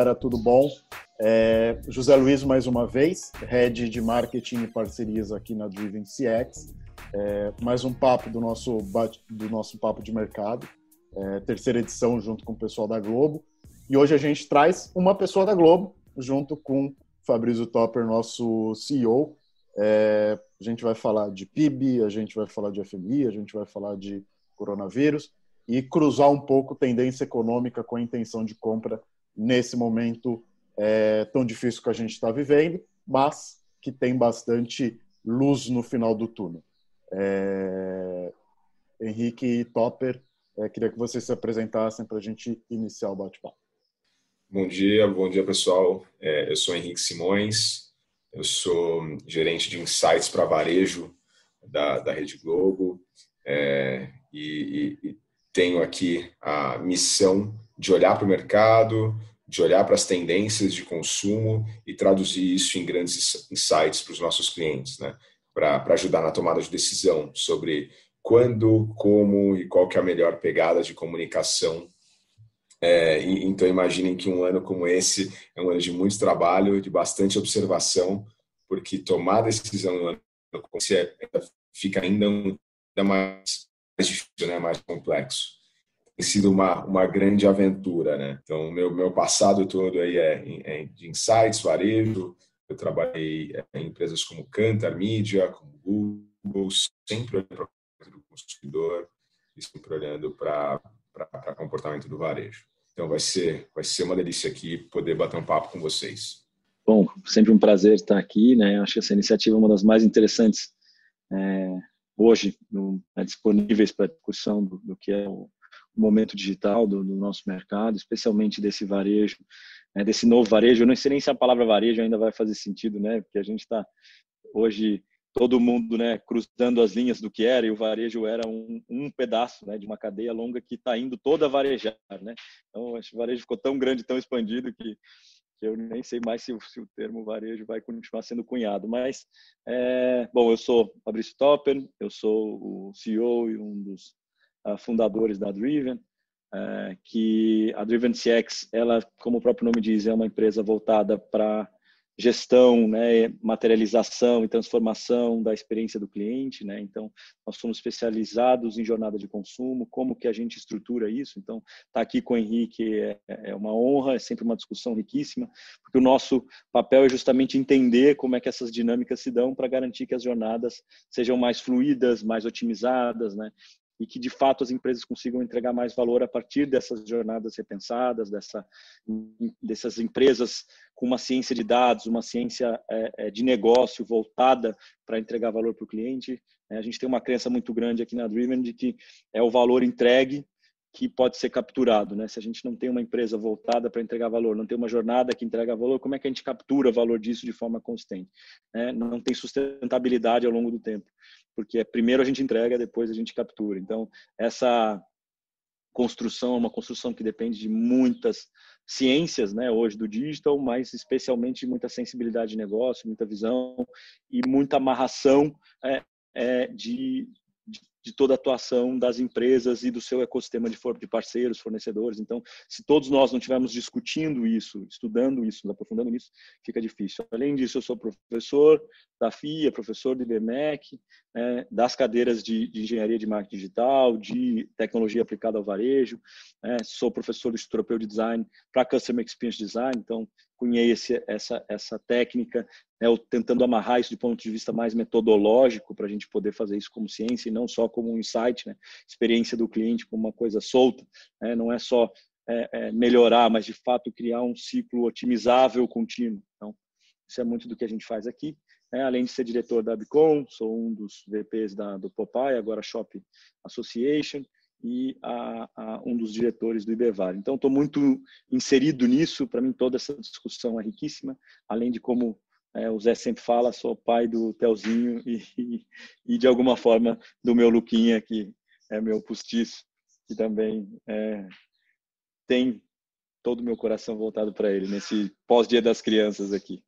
galera, tudo bom? É, José Luiz, mais uma vez, Head de Marketing e Parcerias aqui na Driven CX. É, mais um papo do nosso, do nosso papo de mercado, é, terceira edição junto com o pessoal da Globo. E hoje a gente traz uma pessoa da Globo, junto com Fabrício Topper, nosso CEO. É, a gente vai falar de PIB, a gente vai falar de FMI, a gente vai falar de coronavírus e cruzar um pouco tendência econômica com a intenção de compra nesse momento é, tão difícil que a gente está vivendo, mas que tem bastante luz no final do túnel. É... Henrique Topper, é, queria que vocês se apresentassem para a gente iniciar o bate-papo. Bom dia, bom dia pessoal. É, eu sou Henrique Simões, eu sou gerente de insights para varejo da, da Rede Globo é, e, e, tenho aqui a missão de olhar para o mercado, de olhar para as tendências de consumo e traduzir isso em grandes insights para os nossos clientes, né? para ajudar na tomada de decisão sobre quando, como e qual que é a melhor pegada de comunicação. É, então imaginem que um ano como esse é um ano de muito trabalho, de bastante observação, porque tomar decisão no ano como esse é, fica ainda, ainda mais difícil, né? mais complexo. Sido uma, uma grande aventura, né? Então, meu, meu passado todo aí é, é de insights, varejo, eu trabalhei em empresas como Cantar Media, como Google, sempre olhando para o consumidor e sempre olhando para o comportamento do varejo. Então vai ser vai ser uma delícia aqui poder bater um papo com vocês. Bom, sempre um prazer estar aqui, né? Acho que essa iniciativa é uma das mais interessantes é, hoje no, é, disponíveis para discussão do, do, que é o momento digital do, do, nosso mercado, especialmente desse varejo né, desse novo varejo. Eu não sei nem se a palavra varejo ainda vai fazer sentido, né? Porque a gente está hoje todo mundo, né, cruzando as linhas do que era e o varejo era um, um pedaço, né, de uma cadeia longa que está indo toda a varejar, né? Então, o varejo ficou tão grande, tão expandido que eu nem sei mais se se o, termo varejo vai continuar sendo cunhado. Mas, é, bom, eu sou Fabrício Topper, eu sou o CEO e um dos fundadores da Driven é, que a Driven CX, ela, como o próprio nome diz, é uma empresa voltada para gestão, né, materialização e transformação da experiência do cliente, né? Então, nós somos especializados em jornada de consumo, como que a gente estrutura isso. Então, estar tá aqui com o Henrique é, é, uma honra, é sempre uma discussão riquíssima, porque o nosso papel é justamente entender como é que essas dinâmicas se dão para garantir que as jornadas sejam mais fluídas, mais otimizadas, né? E que de fato as empresas consigam entregar mais valor a partir dessas jornadas repensadas, dessa, dessas empresas com uma ciência de dados, uma ciência é, é de negócio voltada para entregar valor para o cliente. É, a gente tem uma crença muito grande aqui na Driven de que é o valor entregue que pode ser capturado, né? Se a gente não tem uma empresa voltada para entregar valor, não tem uma jornada que entrega valor, como é que a gente captura valor disso de forma consistente? É, não tem sustentabilidade ao longo do tempo porque é primeiro a gente entrega, depois a gente captura. Então, essa construção é uma construção que depende de muitas ciências, né, hoje do digital, mas especialmente muita sensibilidade de negócio, muita visão e muita amarração é, é, de, de toda a atuação das empresas e do seu ecossistema de, de parceiros, fornecedores. Então, se todos nós não estivermos discutindo isso, estudando isso, aprofundando isso, fica difícil. Além disso, eu sou professor da FIA, professor do IBMEC, né, das cadeiras de, de, engenharia de marketing digital, de tecnologia aplicada ao varejo, né, sou professor do Instituto Europeu de Design para Customer Experience Design, então cunhei essa, essa técnica, né, tentando amarrar isso de ponto de vista mais metodológico para a gente poder fazer isso como ciência e não só como um insight, né, experiência do cliente como uma coisa solta, né, não é só é, é, melhorar, mas de fato criar um ciclo otimizável contínuo. Então, isso é muito do que a gente faz aqui. Né, além de ser diretor da Bicom, sou um dos VPs da, do Popeye, agora Shop Association, e a, a um dos diretores do IBEVAR. Então, estou muito inserido nisso. Para mim, toda essa discussão é riquíssima, além de como é, o Zé sempre fala, sou pai do Telzinho e, e, e, de alguma forma do meu Luquinha, que é meu postiço, que também é, tem todo o meu coração voltado para ele nesse pós-dia das crianças aqui.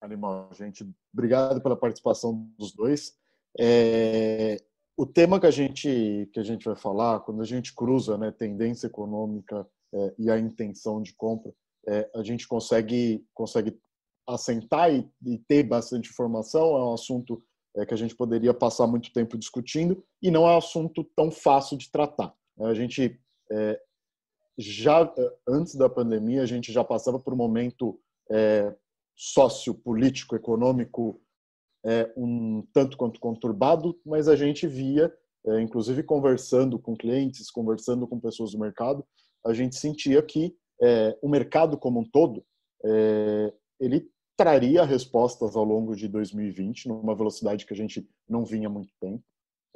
Animal, gente. Obrigado pela participação dos dois. É, o tema que a gente que a gente vai falar quando a gente cruza né tendência econômica é, e a intenção de compra é, a gente consegue, consegue assentar e, e, ter bastante informação. É um assunto é, que a gente poderia passar muito tempo discutindo e não é um assunto tão fácil de tratar. A gente é, já antes da pandemia a gente já passava por um momento é, sociopolítico, econômico é, um tanto quanto conturbado, mas a gente via, é, inclusive conversando com clientes, conversando com pessoas do mercado, a gente sentia que é, o mercado como um todo é, ele traria respostas ao longo de 2020 numa velocidade que a gente não vinha muito tempo.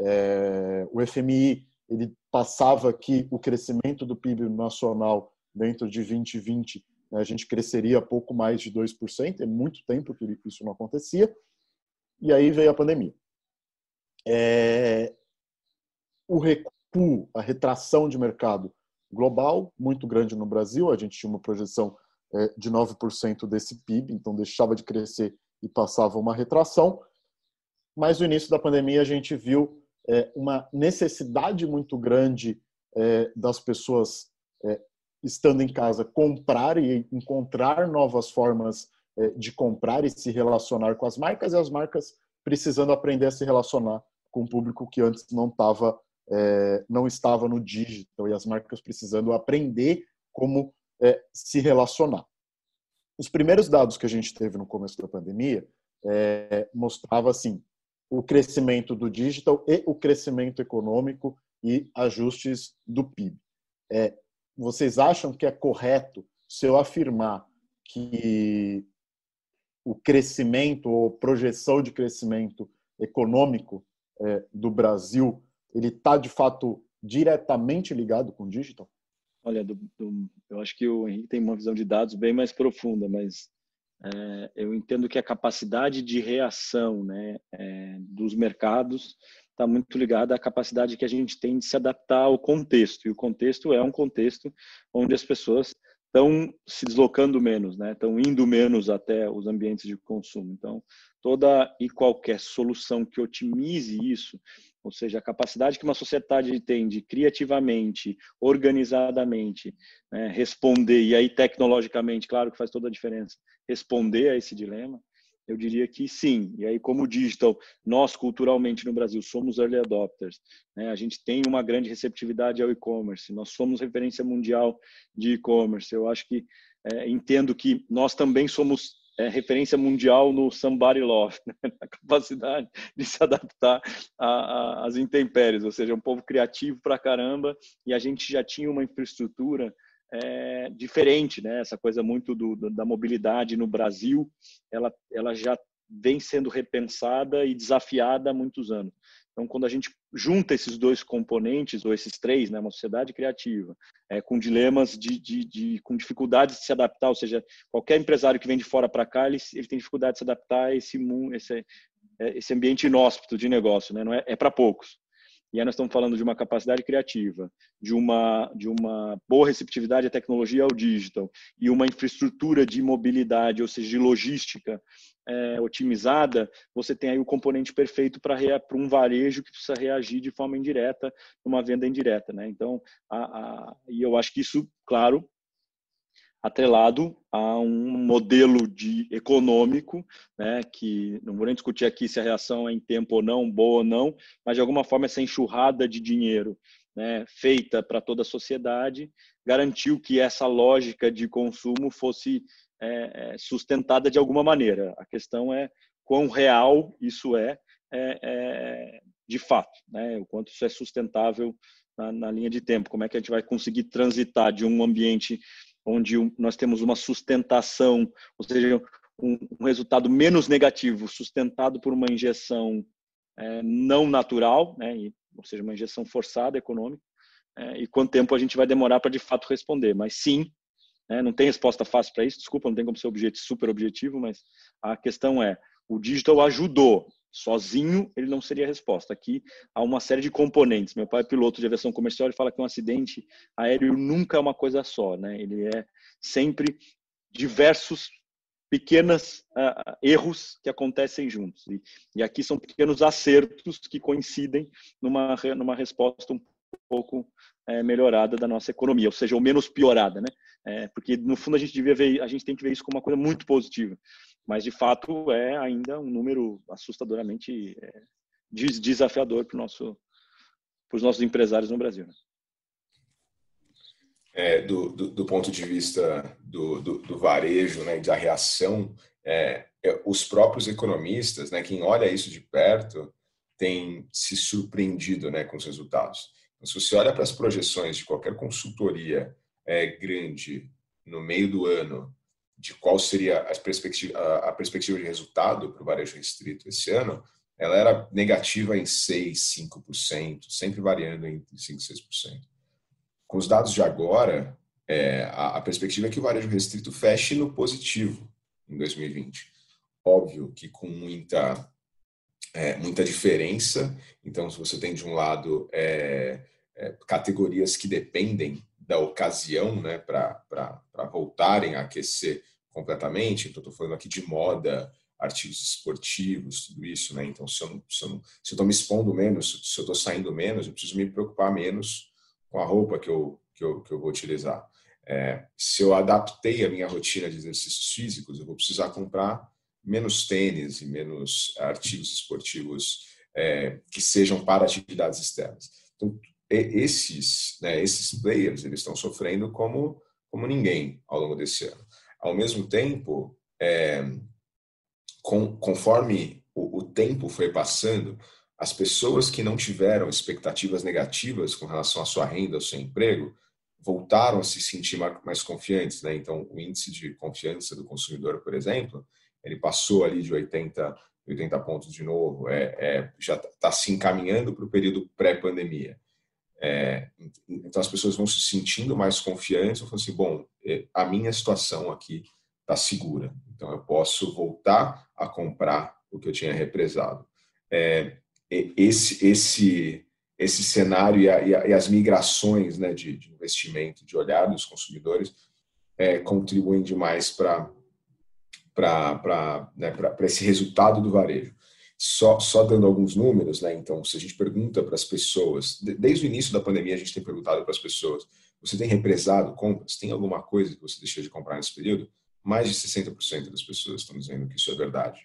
É, o FMI ele passava que o crescimento do PIB nacional dentro de 2020 né, a gente cresceria pouco mais de 2%, é muito tempo que isso não acontecia, e aí veio a pandemia. É, o recuo, a retração de mercado global, muito grande no Brasil, a gente tinha uma projeção é, de 9% desse PIB, então deixava de crescer e passava uma retração, mas no início da pandemia a gente viu é, uma necessidade muito grande é, das pessoas estando em casa comprar e encontrar novas formas é, de comprar e se relacionar com as marcas e as marcas precisando aprender a se relacionar com o público que antes não estava é, não estava no digital e as marcas precisando aprender como é, se relacionar. Os primeiros dados que a gente teve no começo da pandemia é, mostrava assim o crescimento do digital e o crescimento econômico e ajustes do PIB. É, vocês acham que é correto se eu afirmar que o crescimento ou projeção de crescimento econômico é, do Brasil ele está de fato diretamente ligado com o digital? Olha, do, do, eu acho que o Henrique tem uma visão de dados bem mais profunda, mas é, eu entendo que a capacidade de reação né, é, dos mercados está muito ligada à capacidade que a gente tem de se adaptar ao contexto. E o contexto é um contexto onde as pessoas estão se deslocando menos, né? Estão indo menos até os ambientes de consumo. Então, toda e qualquer solução que otimize isso, ou seja, a capacidade que uma sociedade tem de criativamente, organizadamente, né, responder e aí tecnologicamente, claro que faz toda a diferença, responder a esse dilema, eu diria que sim. E aí, como digital, nós culturalmente no Brasil somos early adopters, né? a gente tem uma grande receptividade ao e-commerce, nós somos referência mundial de e-commerce. Eu acho que é, entendo que nós também somos é, referência mundial no somebody love, né? a capacidade de se adaptar às intempéries, ou seja, um povo criativo para caramba e a gente já tinha uma infraestrutura é, diferente, né? Essa coisa muito do, da mobilidade no Brasil, ela, ela já vem sendo repensada e desafiada há muitos anos. Então, quando a gente junta esses dois componentes, ou esses três, né, uma sociedade criativa, é, com dilemas de, de, de, com dificuldades de se adaptar, ou seja, qualquer empresário que vem de fora para cá, ele, ele tem dificuldade de se adaptar a esse, esse, é, esse ambiente inóspito de negócio, né? não é, é para poucos. E aí nós estamos falando de uma capacidade criativa, de uma, de uma boa receptividade à tecnologia ao digital e uma infraestrutura de mobilidade, ou seja, de logística é, otimizada, você tem aí o componente perfeito para um varejo que precisa reagir de forma indireta numa venda indireta. Né? Então, a, a, e eu acho que isso, claro, atrelado a um modelo de econômico, né, que não vou nem discutir aqui se a reação é em tempo ou não, boa ou não, mas de alguma forma essa enxurrada de dinheiro né, feita para toda a sociedade garantiu que essa lógica de consumo fosse é, é, sustentada de alguma maneira. A questão é quão real isso é, é, é de fato, né, o quanto isso é sustentável na, na linha de tempo, como é que a gente vai conseguir transitar de um ambiente onde nós temos uma sustentação, ou seja, um, resultado menos negativo, sustentado por uma injeção é, não natural, né, e, ou seja, uma injeção forçada econômica, é, e quanto tempo a gente vai demorar para de fato responder. Mas sim, né, não tem resposta fácil para isso, desculpa, não tem como ser objetivo, super objetivo, mas a questão é, o digital ajudou, sozinho ele não seria a resposta. Aqui há uma série de componentes. Meu pai é piloto de aviação comercial e fala que um acidente aéreo nunca é uma coisa só, né? Ele é sempre diversos pequenos uh, erros que acontecem juntos. E, e, aqui são pequenos acertos que coincidem numa numa resposta um pouco é, melhorada da nossa economia, ou seja, ou menos piorada, né? É, porque no fundo a gente devia ver, a gente tem que ver isso como uma coisa muito positiva, mas de fato é ainda um número assustadoramente é, desafiador para nosso, os nossos empresários no Brasil. Né? É, do, do, do, ponto de vista do, do, do varejo né, da reação, é, é, os próprios economistas, né, quem olha isso de perto, tem se surpreendido né, com os resultados. Então, se você olha para as projeções de qualquer consultoria é, grande no meio do ano, de qual seria a perspectiva, a, perspectiva de resultado para o varejo restrito esse ano, ela era negativa em 6, 5%, sempre variando entre 5 e 6%. Com os dados de agora, é, a, a perspectiva é que o varejo restrito feche no positivo em 2020. Óbvio que com muita, é, muita diferença. Então, se você tem de um lado é, é, categorias que dependem da ocasião né, para voltarem a aquecer completamente, então estou falando aqui de moda, artigos esportivos, tudo isso, né? Então, se eu estou me expondo menos, se eu estou saindo menos, eu preciso me preocupar menos com a roupa que eu, que eu, que eu vou utilizar. É, se eu adaptei a minha rotina de exercícios físicos, eu vou precisar comprar menos tênis e menos artigos esportivos é, que sejam para atividades externas. Então, esses, né, esses players eles estão sofrendo como, como ninguém ao longo desse ano. Ao mesmo tempo, é, com, conforme o, o tempo foi passando, as pessoas que não tiveram expectativas negativas com relação à sua renda, ao seu emprego, voltaram a se sentir mais confiantes, né? Então, o índice de confiança do consumidor, por exemplo, ele passou ali de 80, 80 pontos de novo, é, é já está tá se encaminhando para o período pré-pandemia. É, então, as pessoas vão se sentindo mais confiantes, vão assim, bom, é, a minha situação aqui está segura, então eu posso voltar a comprar o que eu tinha represado. É, esse, esse esse cenário e, a, e, as migrações né, de, de, investimento, de olhar dos consumidores, é, contribuem demais para né, esse resultado do varejo. Só, só dando alguns números, né, então, se a gente pergunta para as pessoas, desde o início da pandemia, a gente tem perguntado para as pessoas: você tem represado compras? Tem alguma coisa que você deixou de comprar nesse período? Mais de 60% das pessoas estão dizendo que isso é verdade.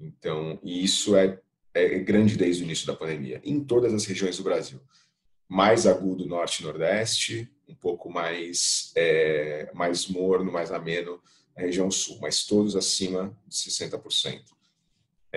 Então, e isso é é grande desde o início da pandemia, em todas as regiões do Brasil. Mais agudo norte e nordeste, um pouco mais, é, mais morno, mais ameno na região sul, mas todos acima de 60%.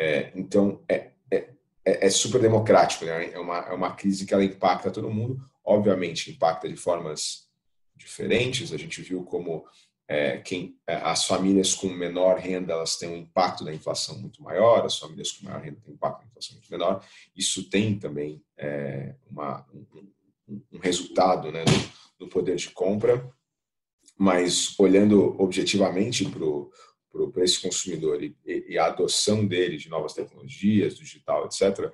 É, então, é, é, é, é, super democrático, né? é, uma, é uma crise que ela impacta todo mundo, obviamente impacta de formas diferentes, a gente viu como é, quem, é, as famílias com menor renda elas têm um impacto da inflação muito maior, as famílias com maior renda têm um impacto da inflação muito menor. Isso tem também é, uma, um, um, resultado né, no, no, poder de compra, mas olhando objetivamente para esse consumidor e, e, a adoção dele de novas tecnologias, do digital, etc.,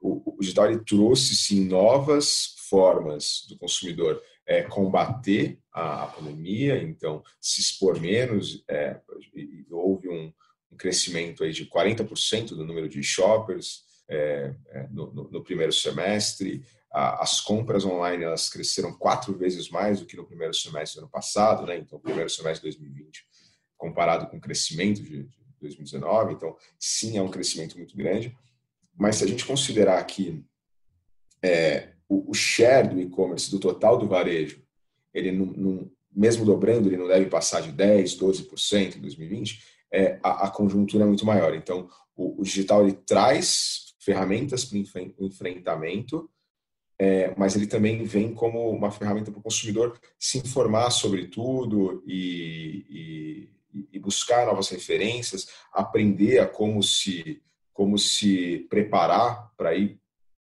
o, o digital ele trouxe sim novas formas do consumidor é, combater a, a, pandemia, então se expor menos. É, houve um, um, crescimento aí de 40% do número de shoppers é, é, no, no, no, primeiro semestre. As compras online elas cresceram quatro vezes mais do que no primeiro semestre do ano passado, né? Então, primeiro semestre de 2020 comparado com o crescimento de, de 2019. Então, sim, é um crescimento muito grande. Mas se a gente considerar que é, o, o share do e-commerce do total do varejo, ele não, não, mesmo dobrando, ele não deve passar de 10, 12% em 2020, é, a, a, conjuntura é muito maior. Então, o, o digital ele traz ferramentas para o enfrentamento, é, mas ele também vem como uma ferramenta para o consumidor se informar sobre tudo e, e, e, buscar novas referências, aprender a como se como se preparar para ir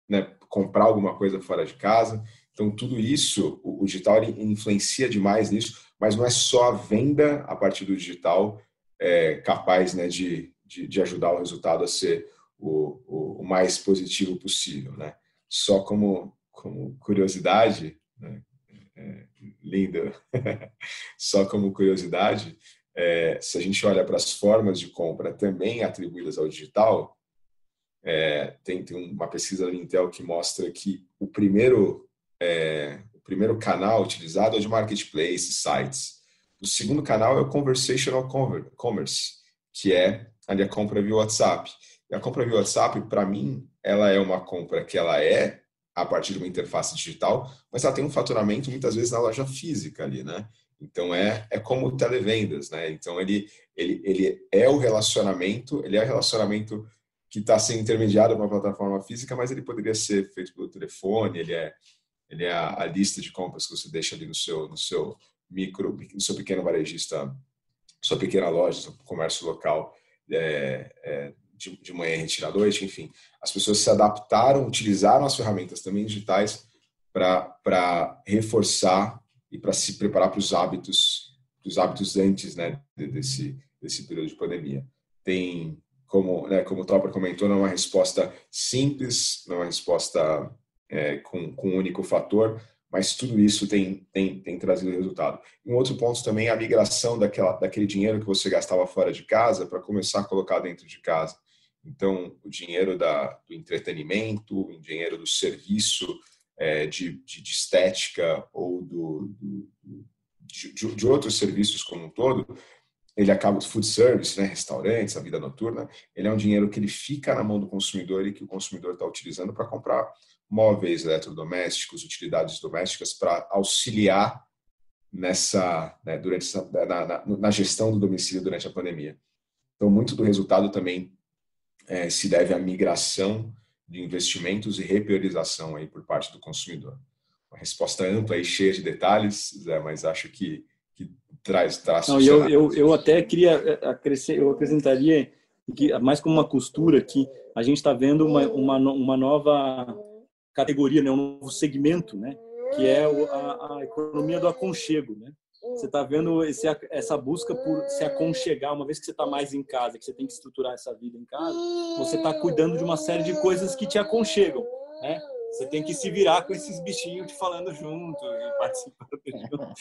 né, comprar alguma coisa fora de casa. Então, tudo isso, o, digital influencia demais nisso, mas não é só a venda a partir do digital é, capaz né, de, de, de, ajudar o resultado a ser o, o, o mais positivo possível. Né? Só como, como curiosidade, né? é, linda, só como curiosidade, é, se a gente olha para as formas de compra também atribuídas ao digital, é, tem, tem uma pesquisa da Intel que mostra que o primeiro é, o primeiro canal utilizado é o de marketplace, sites. O segundo canal é o conversational commerce, que é ali a compra via WhatsApp. E a compra via WhatsApp, para mim, ela é uma compra que ela é a partir de uma interface digital, mas ela tem um faturamento muitas vezes na loja física ali, né? Então é, é como televendas, né? Então ele, ele, ele é o relacionamento, ele é o relacionamento que está sendo intermediado por uma plataforma física, mas ele poderia ser feito pelo telefone, ele é, ele é a, a lista de compras que você deixa ali no seu, no seu micro, no seu pequeno varejista, sua pequena loja, seu comércio local, é, é, de, de manhã retirar à noite, enfim. As pessoas se adaptaram, utilizaram as ferramentas também digitais para reforçar e para se preparar para os hábitos, os hábitos antes né, desse, desse período de pandemia. Tem, como, né, como o Topper comentou, não é uma resposta simples, não é uma resposta é, com, com um único fator, mas tudo isso tem, tem, tem trazido resultado. Um outro ponto também é a migração daquela, daquele dinheiro que você gastava fora de casa para começar a colocar dentro de casa. Então, o dinheiro da, do entretenimento, o dinheiro do serviço, é, de, de, de, estética ou do, do de, de, outros serviços como um todo, ele acaba, food service, né, restaurantes, a vida noturna, ele é um dinheiro que ele fica na mão do consumidor e que o consumidor está utilizando para comprar móveis, eletrodomésticos, utilidades domésticas para auxiliar nessa, né, durante essa, na, na, na, gestão do domicílio durante a pandemia. Então, muito do resultado também é, se deve à migração de investimentos e repriorização aí por parte do consumidor. Uma resposta ampla e cheia de detalhes, Zé, mas acho que, que traz traz. Não, eu, eu, eu até queria é, acrescer, eu acrescentaria que mais como uma costura que a gente está vendo uma, uma, uma nova categoria, né, um novo segmento, né, que é a, a economia do aconchego, né? Você está vendo esse, essa busca por se aconchegar, uma vez que você está mais em casa, que você tem que estruturar essa vida em casa, você está cuidando de uma série de coisas que te aconchegam, né? Você tem que se virar com esses bichinhos te falando junto e participando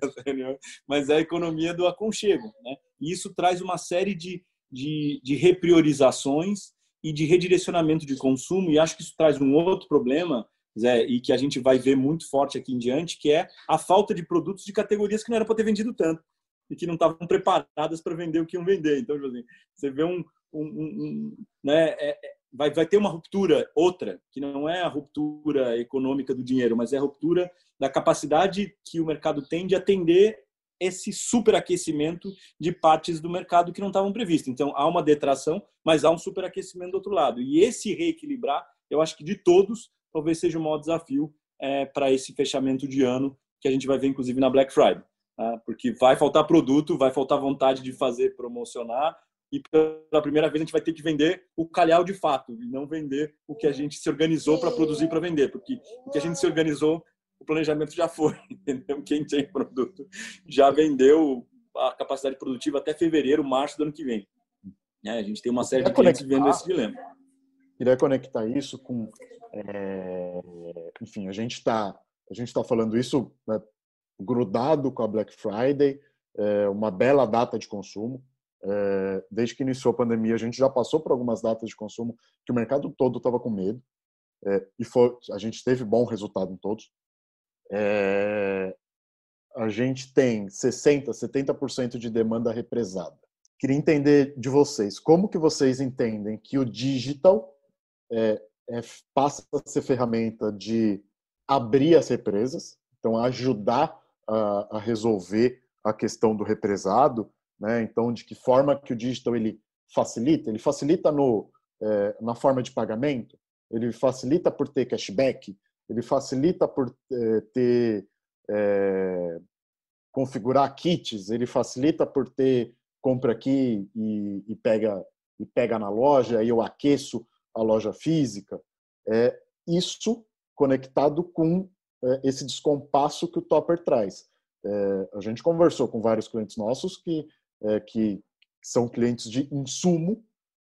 da reunião. Mas é a economia do aconchego, né? E isso traz uma série de, de, de repriorizações e de redirecionamento de consumo, e acho que isso traz um outro problema Zé, e que a gente vai ver muito forte aqui em diante, que é a falta de produtos de categorias que não era para ter vendido tanto e que não estavam preparadas para vender o que iam vender. Então, tipo assim, você vê um, um, um né, é, é, vai, vai ter uma ruptura outra, que não é a ruptura econômica do dinheiro, mas é a ruptura da capacidade que o mercado tem de atender esse superaquecimento de partes do mercado que não estavam previstas. Então, há uma detração, mas há um superaquecimento do outro lado. E esse reequilibrar, eu acho que de todos, talvez seja o maior desafio é, para esse fechamento de ano que a gente vai ver, inclusive, na Black Friday. Tá? Porque vai faltar produto, vai faltar vontade de fazer, promocionar, e pela primeira vez a gente vai ter que vender o calhau de fato e não vender o que a gente se organizou para produzir para vender, porque o que a gente se organizou, o planejamento já foi, entendeu? Quem tem produto já vendeu a capacidade produtiva até fevereiro, março do ano que vem. É, a gente tem uma série de clientes vendo esse dilema. Queria conectar isso com é, enfim, a gente está a gente está falando isso né, grudado com a Black Friday, é, uma bela data de consumo. É, desde que iniciou a pandemia, a gente já passou por algumas datas de consumo que o mercado todo estava com medo é, e foi, a gente teve bom resultado em todos. É, a gente tem 60, 70% de demanda represada. Queria entender de vocês como que vocês entendem que o digital é, passa a ser ferramenta de abrir as represas, então ajudar a, a, resolver a questão do represado, né? Então, de que forma que o digital ele facilita? Ele facilita no é, na forma de pagamento, ele facilita por ter cashback, ele facilita por é, ter é, configurar kits, ele facilita por ter compra aqui e, e pega e pega na loja, aí eu aqueço a loja física, é isso conectado com é, esse descompasso que o Topper traz. É, a gente conversou com vários clientes nossos que, é, que são clientes de insumo,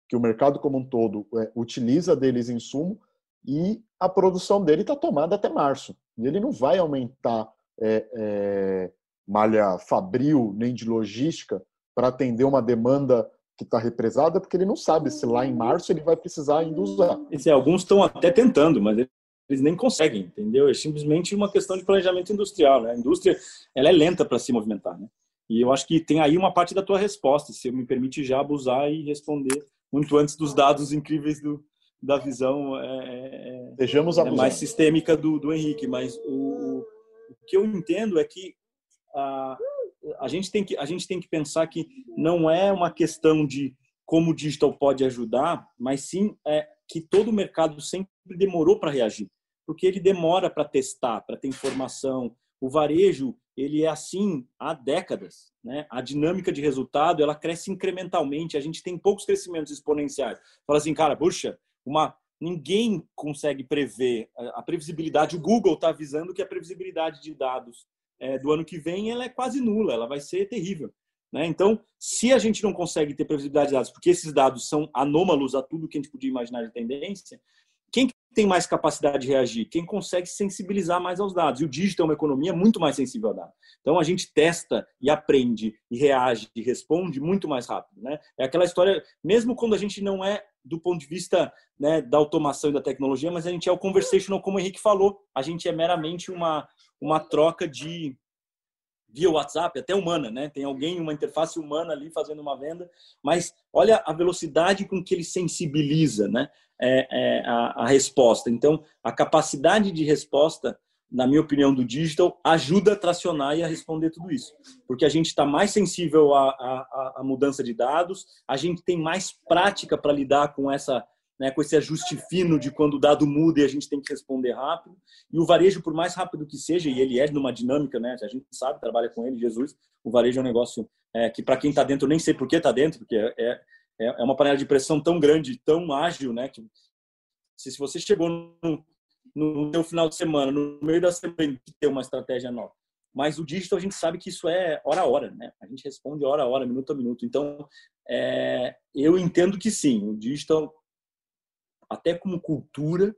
que o mercado como um todo é, utiliza deles insumo, e a produção dele está tomada até março. E ele não vai aumentar é, é, malha fabril nem de logística para atender uma demanda que está represada, porque ele não sabe se lá em março ele vai precisar ainda usar. alguns estão até tentando, mas ele eles nem conseguem, entendeu? É simplesmente uma questão de planejamento industrial, né? A indústria, ela é lenta para se movimentar, né? E eu acho que tem aí uma parte da tua resposta, se me permite já abusar e responder muito antes dos dados incríveis do, da visão é, é, é mais sistêmica do, do Henrique. Mas o, o que eu entendo é que a, a, gente tem que a gente tem que pensar que não é uma questão de como o digital pode ajudar, mas sim é que todo o mercado sempre demorou para reagir porque ele demora para testar, para ter informação. O varejo, ele é assim há décadas, né? A dinâmica de resultado, ela cresce incrementalmente, a gente tem poucos crescimentos exponenciais. Fala assim, cara, puxa, uma ninguém consegue prever a previsibilidade. O Google está avisando que a previsibilidade de dados é, do ano que vem ela é quase nula, ela vai ser terrível. Né? Então, se a gente não consegue ter previsibilidade de dados, porque esses dados são anômalos a tudo que a gente podia imaginar de tendência, quem tem mais capacidade de reagir? Quem consegue sensibilizar mais aos dados. E o digital é uma economia muito mais sensível a dados. Então a gente testa e aprende e reage e responde muito mais rápido. Né? É aquela história, mesmo quando a gente não é do ponto de vista né, da automação e da tecnologia, mas a gente é o conversational, como o Henrique falou. A gente é meramente uma, uma troca de via WhatsApp, até humana, né? Tem alguém, uma interface humana ali fazendo uma venda, mas olha a velocidade com que ele sensibiliza, né? É, é, a, a, resposta. Então, a capacidade de resposta, na minha opinião, do digital ajuda a tracionar e a responder tudo isso, porque a gente está mais sensível à, à, à mudança de dados, a gente tem mais prática para lidar com essa né, com esse ajuste fino de quando o dado muda e a gente tem que responder rápido. E o varejo, por mais rápido que seja, e ele é numa dinâmica, né, a gente sabe, trabalha com ele, Jesus, o varejo é um negócio é, que para quem está dentro, nem sei por que está dentro, porque é, é, é uma panela de pressão tão grande, tão ágil, né, que se, se você chegou no, no final de semana, no meio da semana, ter uma estratégia nova. Mas o digital a gente sabe que isso é hora a hora, né? A gente responde hora a hora, minuto a minuto. Então, é, eu entendo que sim, o digital até como cultura,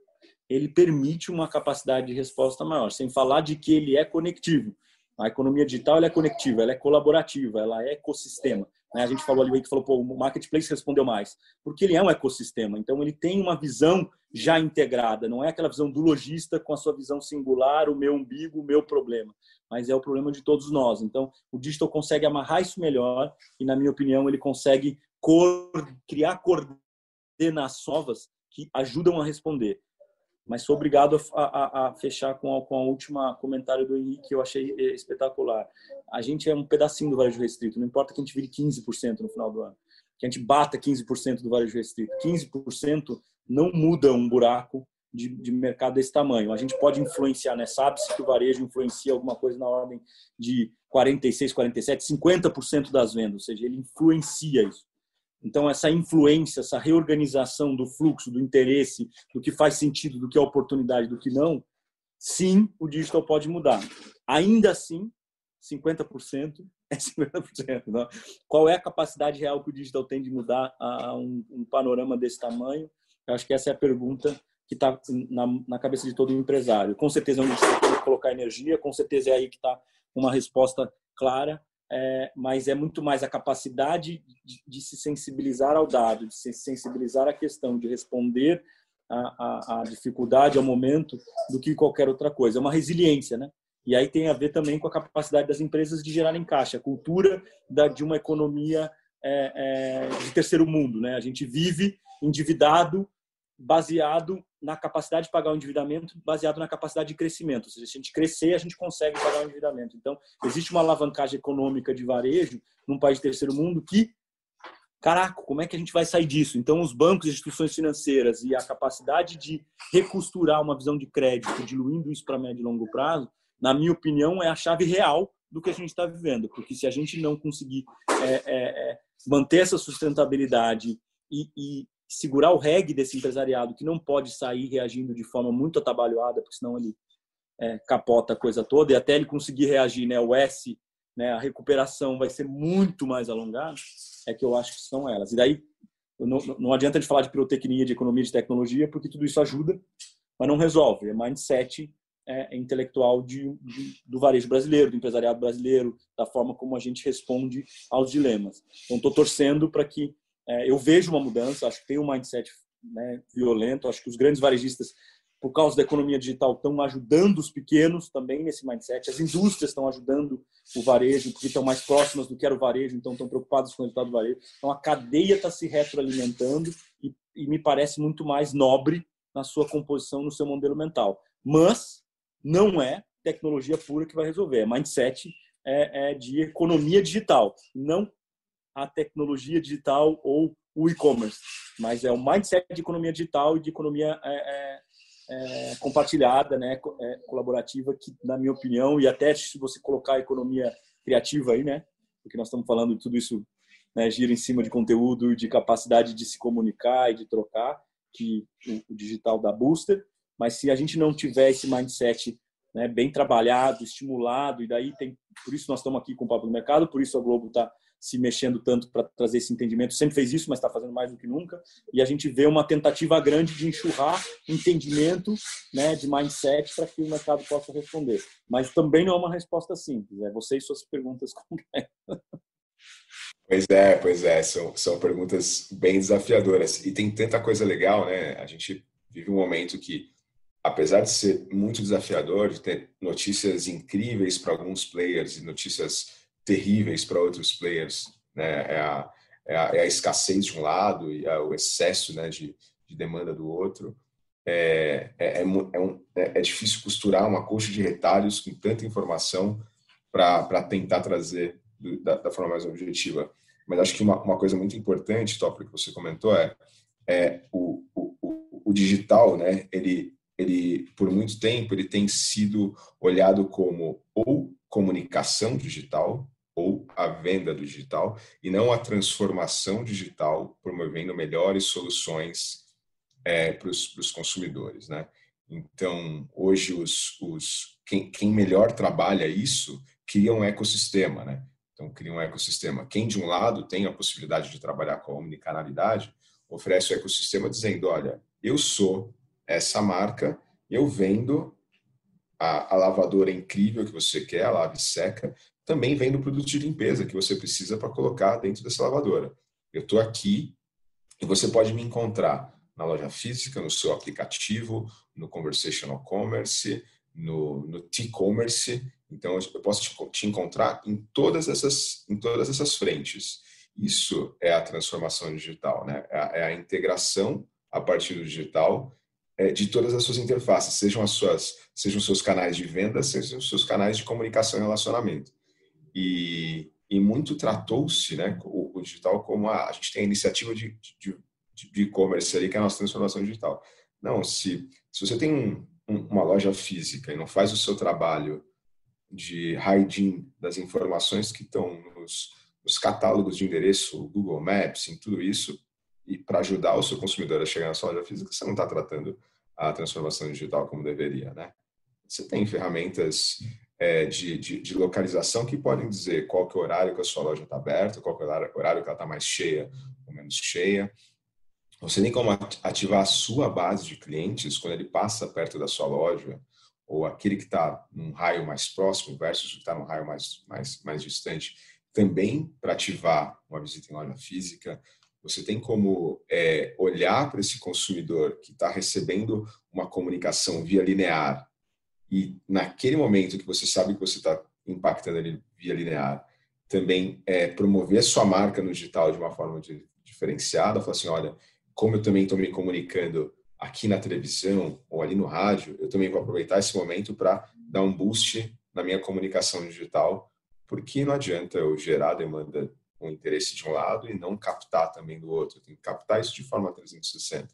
ele permite uma capacidade de resposta maior, sem falar de que ele é conectivo. A economia digital ela é conectiva, ela é colaborativa, ela é ecossistema. Né? A gente falou ali, que falou, pô, o marketplace respondeu mais, porque ele é um ecossistema. Então ele tem uma visão já integrada, não é aquela visão do lojista com a sua visão singular, o meu umbigo, o meu problema, mas é o problema de todos nós. Então o digital consegue amarrar isso melhor e, na minha opinião, ele consegue criar coordenações novas que ajudam a responder. Mas sou obrigado a, a, a fechar com a, com a última comentário do Henrique, que eu achei eh, espetacular. A gente é um pedacinho do varejo restrito, não importa que a gente vire 15% no final do ano, que a gente bata 15% do varejo restrito. 15% não muda um buraco de, de, mercado desse tamanho. A gente pode influenciar, né? Sabe-se que o varejo influencia alguma coisa na ordem de 46, 47, 50% das vendas, ou seja, ele influencia isso. Então, essa influência, essa reorganização do fluxo, do interesse, do que faz sentido, do que é oportunidade, do que não, sim, o digital pode mudar. Ainda assim, 50% é 50%. Não? Qual é a capacidade real que o digital tem de mudar a um, um panorama desse tamanho? Eu acho que essa é a pergunta que está na, na, cabeça de todo empresário. Com certeza é onde você tem que colocar energia, com certeza é aí que está uma resposta clara é, mas é muito mais a capacidade de, de, se sensibilizar ao dado, de se sensibilizar à questão, de responder à, dificuldade, ao momento, do que qualquer outra coisa. É uma resiliência, né? E aí tem a ver também com a capacidade das empresas de gerarem caixa, a cultura da, de uma economia é, é, de terceiro mundo, né? A gente vive endividado baseado na capacidade de pagar o endividamento, baseado na capacidade de crescimento. Ou seja, se a gente crescer, a gente consegue pagar o endividamento. Então, existe uma alavancagem econômica de varejo num país de terceiro mundo que, caraca, como é que a gente vai sair disso? Então, os bancos, instituições financeiras e a capacidade de recosturar uma visão de crédito, diluindo isso para médio e longo prazo, na minha opinião, é a chave real do que a gente está vivendo. Porque se a gente não conseguir é, é, é, manter essa sustentabilidade e, e, segurar o reggae desse empresariado que não pode sair reagindo de forma muito atabalhoada, porque senão ele é, capota a coisa toda, e até ele conseguir reagir, né, o S, né, a recuperação vai ser muito mais alongada, é que eu acho que são elas. E daí não, não adianta de falar de pirotecnia, de economia, de tecnologia, porque tudo isso ajuda, mas não resolve. É mindset é, intelectual de, de, do varejo brasileiro, do empresariado brasileiro, da forma como a gente responde aos dilemas. Então, estou torcendo para que é, eu vejo uma mudança, acho que tem um mindset né, violento, acho que os grandes varejistas por causa da economia digital, estão ajudando os pequenos também nesse mindset. As indústrias estão ajudando o varejo, porque estão mais próximas do que era o varejo, então estão preocupadas com o resultado do varejo. Então a cadeia está se retroalimentando e, e me parece muito mais nobre na sua composição, no seu modelo mental. Mas não é tecnologia pura que vai resolver. É mindset é, é de economia digital, não a tecnologia digital ou o e-commerce, mas é o mindset de economia digital e de economia é, é, é, compartilhada, né, é, colaborativa, que, na minha opinião, e até se você colocar a economia criativa aí, né, porque nós estamos falando de tudo isso né, gira em cima de conteúdo, de capacidade de se comunicar e de trocar, que o, digital dá booster, mas se a gente não tiver esse mindset né, bem trabalhado, estimulado, e daí tem, por isso nós estamos aqui com o Papo do Mercado, por isso a Globo está se mexendo tanto para trazer esse entendimento, sempre fez isso, mas está fazendo mais do que nunca, e a gente vê uma tentativa grande de enxurrar entendimento né, de mindset para que o mercado possa responder. Mas também não é uma resposta simples, é você e suas perguntas complexas. Pois é, pois é, são, são perguntas bem desafiadoras. E tem tanta coisa legal, né? A gente vive um momento que, apesar de ser muito desafiador, de ter notícias incríveis para alguns players e notícias terríveis para outros players, né? É a, é a, é a, escassez de um lado e o excesso né, de, de demanda do outro. É, é, é, um, é, é, difícil costurar uma coxa de retalhos com tanta informação para tentar trazer do, da, da, forma mais objetiva. Mas acho que uma, uma coisa muito importante, tópico que você comentou, é, é o, o, o digital, né? Ele, ele, por muito tempo, ele tem sido olhado como ou comunicação digital a venda do digital e não a transformação digital promovendo melhores soluções é, para os consumidores, né? Então, hoje, os, os, quem, quem melhor trabalha isso cria um ecossistema, né? Então, cria um ecossistema. Quem, de um lado, tem a possibilidade de trabalhar com a omnicanalidade, oferece o ecossistema dizendo, olha, eu sou essa marca, eu vendo a, a lavadora incrível que você quer, a lave seca, também vendo o produto de limpeza que você precisa para colocar dentro dessa lavadora. Eu estou aqui e você pode me encontrar na loja física, no seu aplicativo, no conversational commerce, no, no T-commerce. Então, eu posso te, te, encontrar em todas essas em todas essas frentes. Isso é a transformação digital, né? É a, é a integração a partir do digital é, de todas as suas interfaces, sejam as suas, sejam os seus canais de venda, sejam os seus canais de comunicação e relacionamento. E, e muito tratou-se, né, o, o, digital como a, a gente tem a iniciativa de e-commerce ali que é a nossa transformação digital. Não, se se você tem um, um, uma loja física e não faz o seu trabalho de hygiene das informações que estão nos, nos catálogos de endereço, Google Maps, em tudo isso, e para ajudar o seu consumidor a chegar na sua loja física, você não está tratando a transformação digital como deveria, né? Você tem ferramentas é, de, de, de, localização que podem dizer qual que é o horário que a sua loja está aberta, qual que é o horário que ela está mais cheia ou menos cheia. Você tem como ativar a sua base de clientes quando ele passa perto da sua loja ou aquele que está num raio mais próximo versus o que está num raio mais, mais, mais distante, também para ativar uma visita em loja física. Você tem como é, olhar para esse consumidor que está recebendo uma comunicação via linear e naquele momento que você sabe que você está impactando ele via linear, também é, promover a sua marca no digital de uma forma de, diferenciada, falar assim, olha, como eu também estou me comunicando aqui na televisão ou ali no rádio, eu também vou aproveitar esse momento para dar um boost na minha comunicação digital, porque não adianta eu gerar demanda com interesse de um lado e não captar também do outro. Eu tenho que captar isso de forma 360.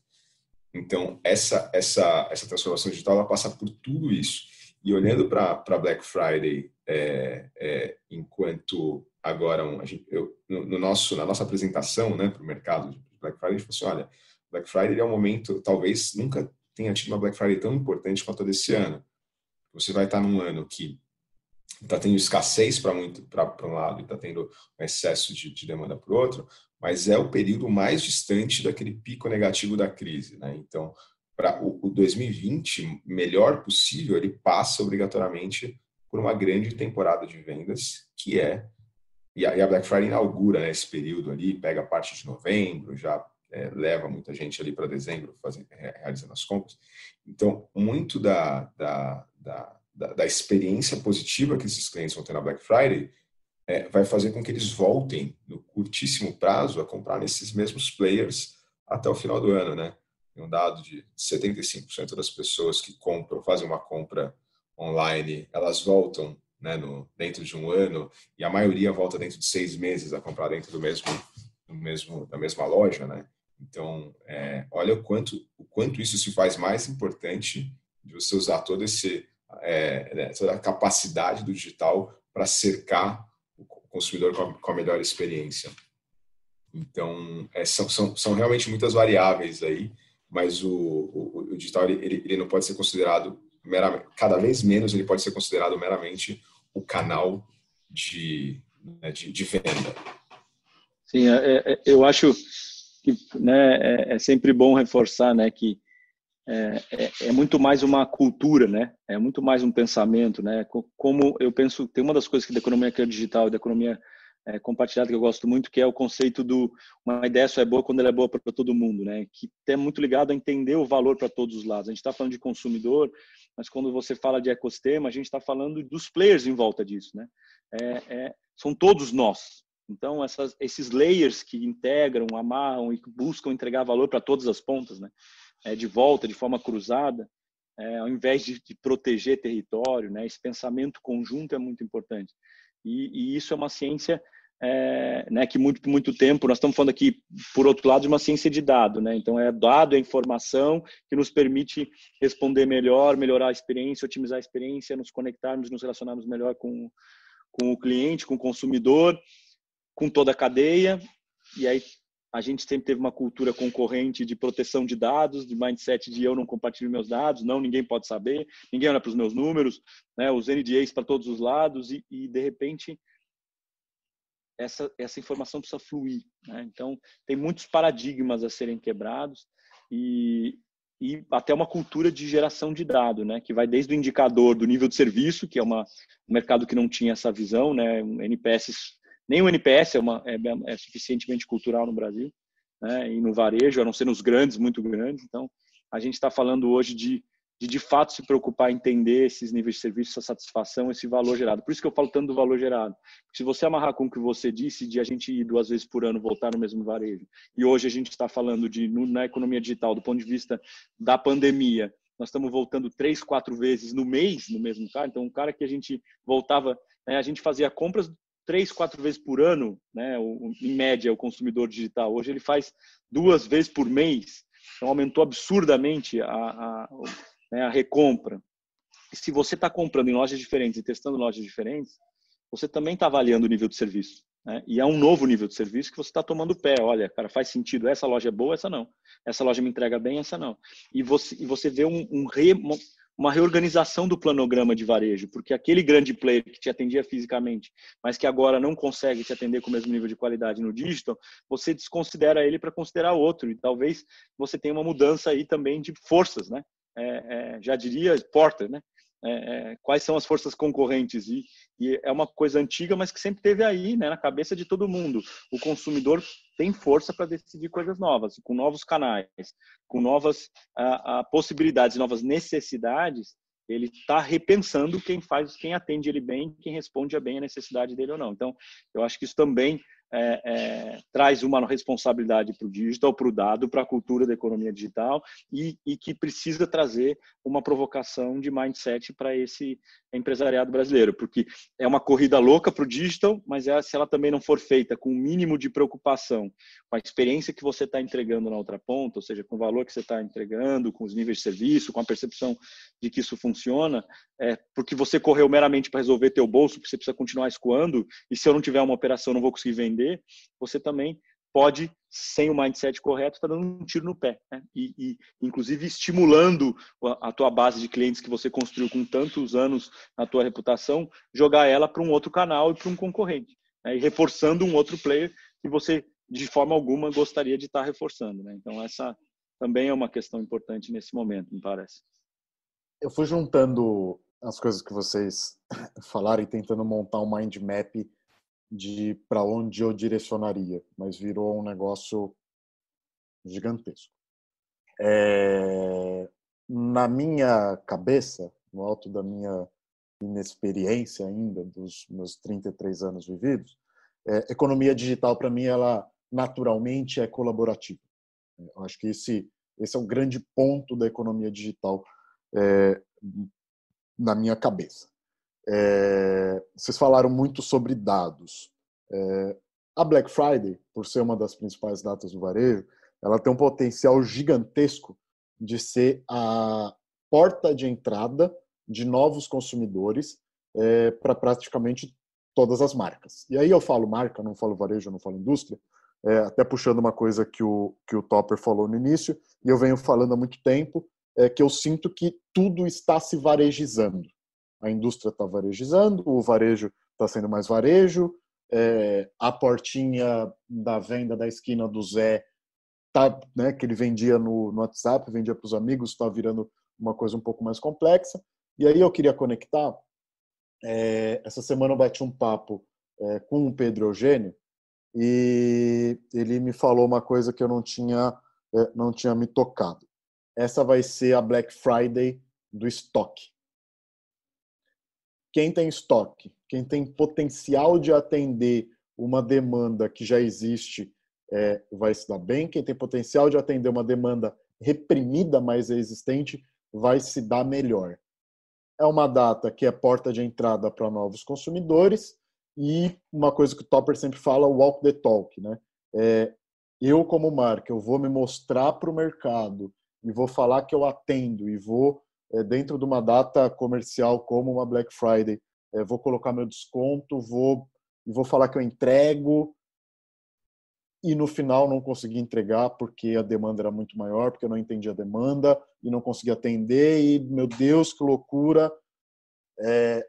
Então, essa, essa, essa transformação digital ela passa por tudo isso. E olhando para Black Friday, é, é, enquanto agora um, gente, eu, no, no, nosso, na nossa apresentação né, para o mercado de Black Friday, a gente falou assim: olha, Black Friday é um momento, talvez nunca tenha tido uma Black Friday tão importante quanto a desse ano. Você vai estar num ano que está tendo escassez para muito para um lado e está tendo um excesso de, de demanda para o outro, mas é o período mais distante daquele pico negativo da crise, né? Então, para o, o 2020 melhor possível, ele passa obrigatoriamente por uma grande temporada de vendas, que é e a, Black Friday inaugura né, esse período ali, pega a parte de novembro, já é, leva muita gente ali para dezembro fazendo, realizando as compras. Então, muito da, da, da, da experiência positiva que esses clientes vão ter na Black Friday é, vai fazer com que eles voltem no curtíssimo prazo a comprar nesses mesmos players até o final do ano, né? Um dado de 75% das pessoas que compram, fazem uma compra online, elas voltam né, no, dentro de um ano e a maioria volta dentro de seis meses a comprar dentro do mesmo, do mesmo da mesma loja, né? Então, é, olha o quanto, o quanto isso se faz mais importante de você usar todo esse, é, né, toda a capacidade do digital para cercar consumidor com a, com a melhor experiência. Então, é, são, são, são realmente muitas variáveis aí, mas o, o, o digital ele, ele não pode ser considerado meramente, cada vez menos ele pode ser considerado meramente o canal de, né, de, de, venda. Sim, é, é, eu acho que né, é, é, sempre bom reforçar né, que é, é, é, muito mais uma cultura, né? É muito mais um pensamento, né? Como eu penso, tem uma das coisas que da economia que é digital, da economia é, compartilhada que eu gosto muito, que é o conceito do uma ideia só é boa quando ela é boa para todo mundo, né? Que é muito ligado a entender o valor para todos os lados. A gente está falando de consumidor, mas quando você fala de ecossistema, a gente está falando dos players em volta disso, né? É, é, são todos nós. Então, essas, esses layers que integram, amarram e buscam entregar valor para todas as pontas, né? É, de volta, de forma cruzada, é, ao invés de, de, proteger território, né? Esse pensamento conjunto é muito importante. E, e isso é uma ciência é, né, que muito muito tempo nós estamos falando aqui por outro lado de uma ciência de dado, né? Então é dado, é informação que nos permite responder melhor, melhorar a experiência, otimizar a experiência, nos conectarmos, nos relacionarmos melhor com com o cliente, com o consumidor, com toda a cadeia. E aí a gente sempre teve uma cultura concorrente de proteção de dados, de mindset de eu não compartilho meus dados, não, ninguém pode saber, ninguém olha para os meus números, né, os NDAs para todos os lados e, e de repente essa, essa informação precisa fluir. Né? Então, tem muitos paradigmas a serem quebrados e, e até uma cultura de geração de dado, né? que vai desde o indicador do nível de serviço, que é uma, um mercado que não tinha essa visão, né? NPS, nem o NPS é, uma, é, é suficientemente cultural no Brasil, né? e no varejo, a não ser nos grandes, muito grandes. Então, a gente está falando hoje de de de fato se preocupar em entender esses níveis de serviço, essa satisfação, esse valor gerado. Por isso que eu falo tanto do valor gerado. Se você amarrar com o que você disse de a gente ir duas vezes por ano voltar no mesmo varejo, e hoje a gente está falando de na economia digital, do ponto de vista da pandemia, nós estamos voltando três, quatro vezes no mês no mesmo cara. Então, um cara que a gente voltava, né, a gente fazia compras três, quatro vezes por ano, né, o, em média, o consumidor digital. Hoje ele faz duas vezes por mês. Então, aumentou absurdamente a, a né, a recompra. E se você está comprando em lojas diferentes e testando lojas diferentes, você também está avaliando o nível de serviço. Né? E é um novo nível de serviço que você está tomando pé. Olha, cara, faz sentido. Essa loja é boa, essa não. Essa loja me entrega bem, essa não. E você, e você vê um, um re, uma reorganização do planograma de varejo, porque aquele grande player que te atendia fisicamente, mas que agora não consegue te atender com o mesmo nível de qualidade no digital, você desconsidera ele para considerar outro. E talvez você tenha uma mudança aí também de forças, né? é, é, já diria Porter, né? É, é, quais são as forças concorrentes e, e, é uma coisa antiga, mas que sempre teve aí, né, na cabeça de todo mundo. O consumidor tem força para decidir coisas novas, com novos canais, com novas a, a possibilidades, novas necessidades. Ele está repensando quem faz, quem atende ele bem, quem responde bem a necessidade dele ou não. Então, eu acho que isso também é, é, traz uma responsabilidade para o digital, para o dado, para a cultura da economia digital e, e, que precisa trazer uma provocação de mindset para esse empresariado brasileiro, porque é uma corrida louca para o digital, mas é, se ela também não for feita com o um mínimo de preocupação com a experiência que você está entregando na outra ponta, ou seja, com o valor que você está entregando, com os níveis de serviço, com a percepção de que isso funciona, é, porque você correu meramente para resolver teu bolso, porque você precisa continuar escoando, e se eu não tiver uma operação, não vou conseguir vender, você também pode, sem o mindset correto, estar tá dando um tiro no pé. Né? E, e, inclusive, estimulando a, a, tua base de clientes que você construiu com tantos anos na tua reputação, jogar ela para um outro canal e para um concorrente. Né? E reforçando um outro player que você, de forma alguma, gostaria de estar tá reforçando. Né? Então, essa também é uma questão importante nesse momento, me parece. Eu fui juntando as coisas que vocês falaram e tentando montar um mind map de para onde eu direcionaria, mas virou um negócio gigantesco. É, na minha cabeça, no alto da minha inexperiência ainda, dos meus 33 anos vividos, é, economia digital, para mim, ela naturalmente é colaborativa. Eu acho que esse, esse é o grande ponto da economia digital é, na minha cabeça. É, vocês falaram muito sobre dados. É, a Black Friday, por ser uma das principais datas do varejo, ela tem um potencial gigantesco de ser a porta de entrada de novos consumidores é, para praticamente todas as marcas. E aí eu falo marca, não falo varejo, não falo indústria, é, até puxando uma coisa que o, que o Topper falou no início, e eu venho falando há muito tempo, é que eu sinto que tudo está se varejizando. A indústria está varejizando, o varejo está sendo mais varejo, é, a portinha da venda da esquina do Zé, tá, né, que ele vendia no, no WhatsApp, vendia para os amigos, está virando uma coisa um pouco mais complexa. E aí eu queria conectar. É, essa semana eu bati um papo é, com o Pedro Eugênio e ele me falou uma coisa que eu não tinha, é, não tinha me tocado. Essa vai ser a Black Friday do estoque. Quem tem estoque, quem tem potencial de atender uma demanda que já existe, é, vai se dar bem. Quem tem potencial de atender uma demanda reprimida, mas existente, vai se dar melhor. É uma data que é porta de entrada para novos consumidores e uma coisa que o Topper sempre fala, walk the talk, né? É, eu como marca, eu vou me mostrar para o mercado e vou falar que eu atendo e vou dentro de uma data comercial como uma Black Friday, é, vou colocar meu desconto, vou vou falar que eu entrego e no final não consegui entregar porque a demanda era muito maior, porque eu não entendi a demanda e não consegui atender e meu Deus que loucura. É...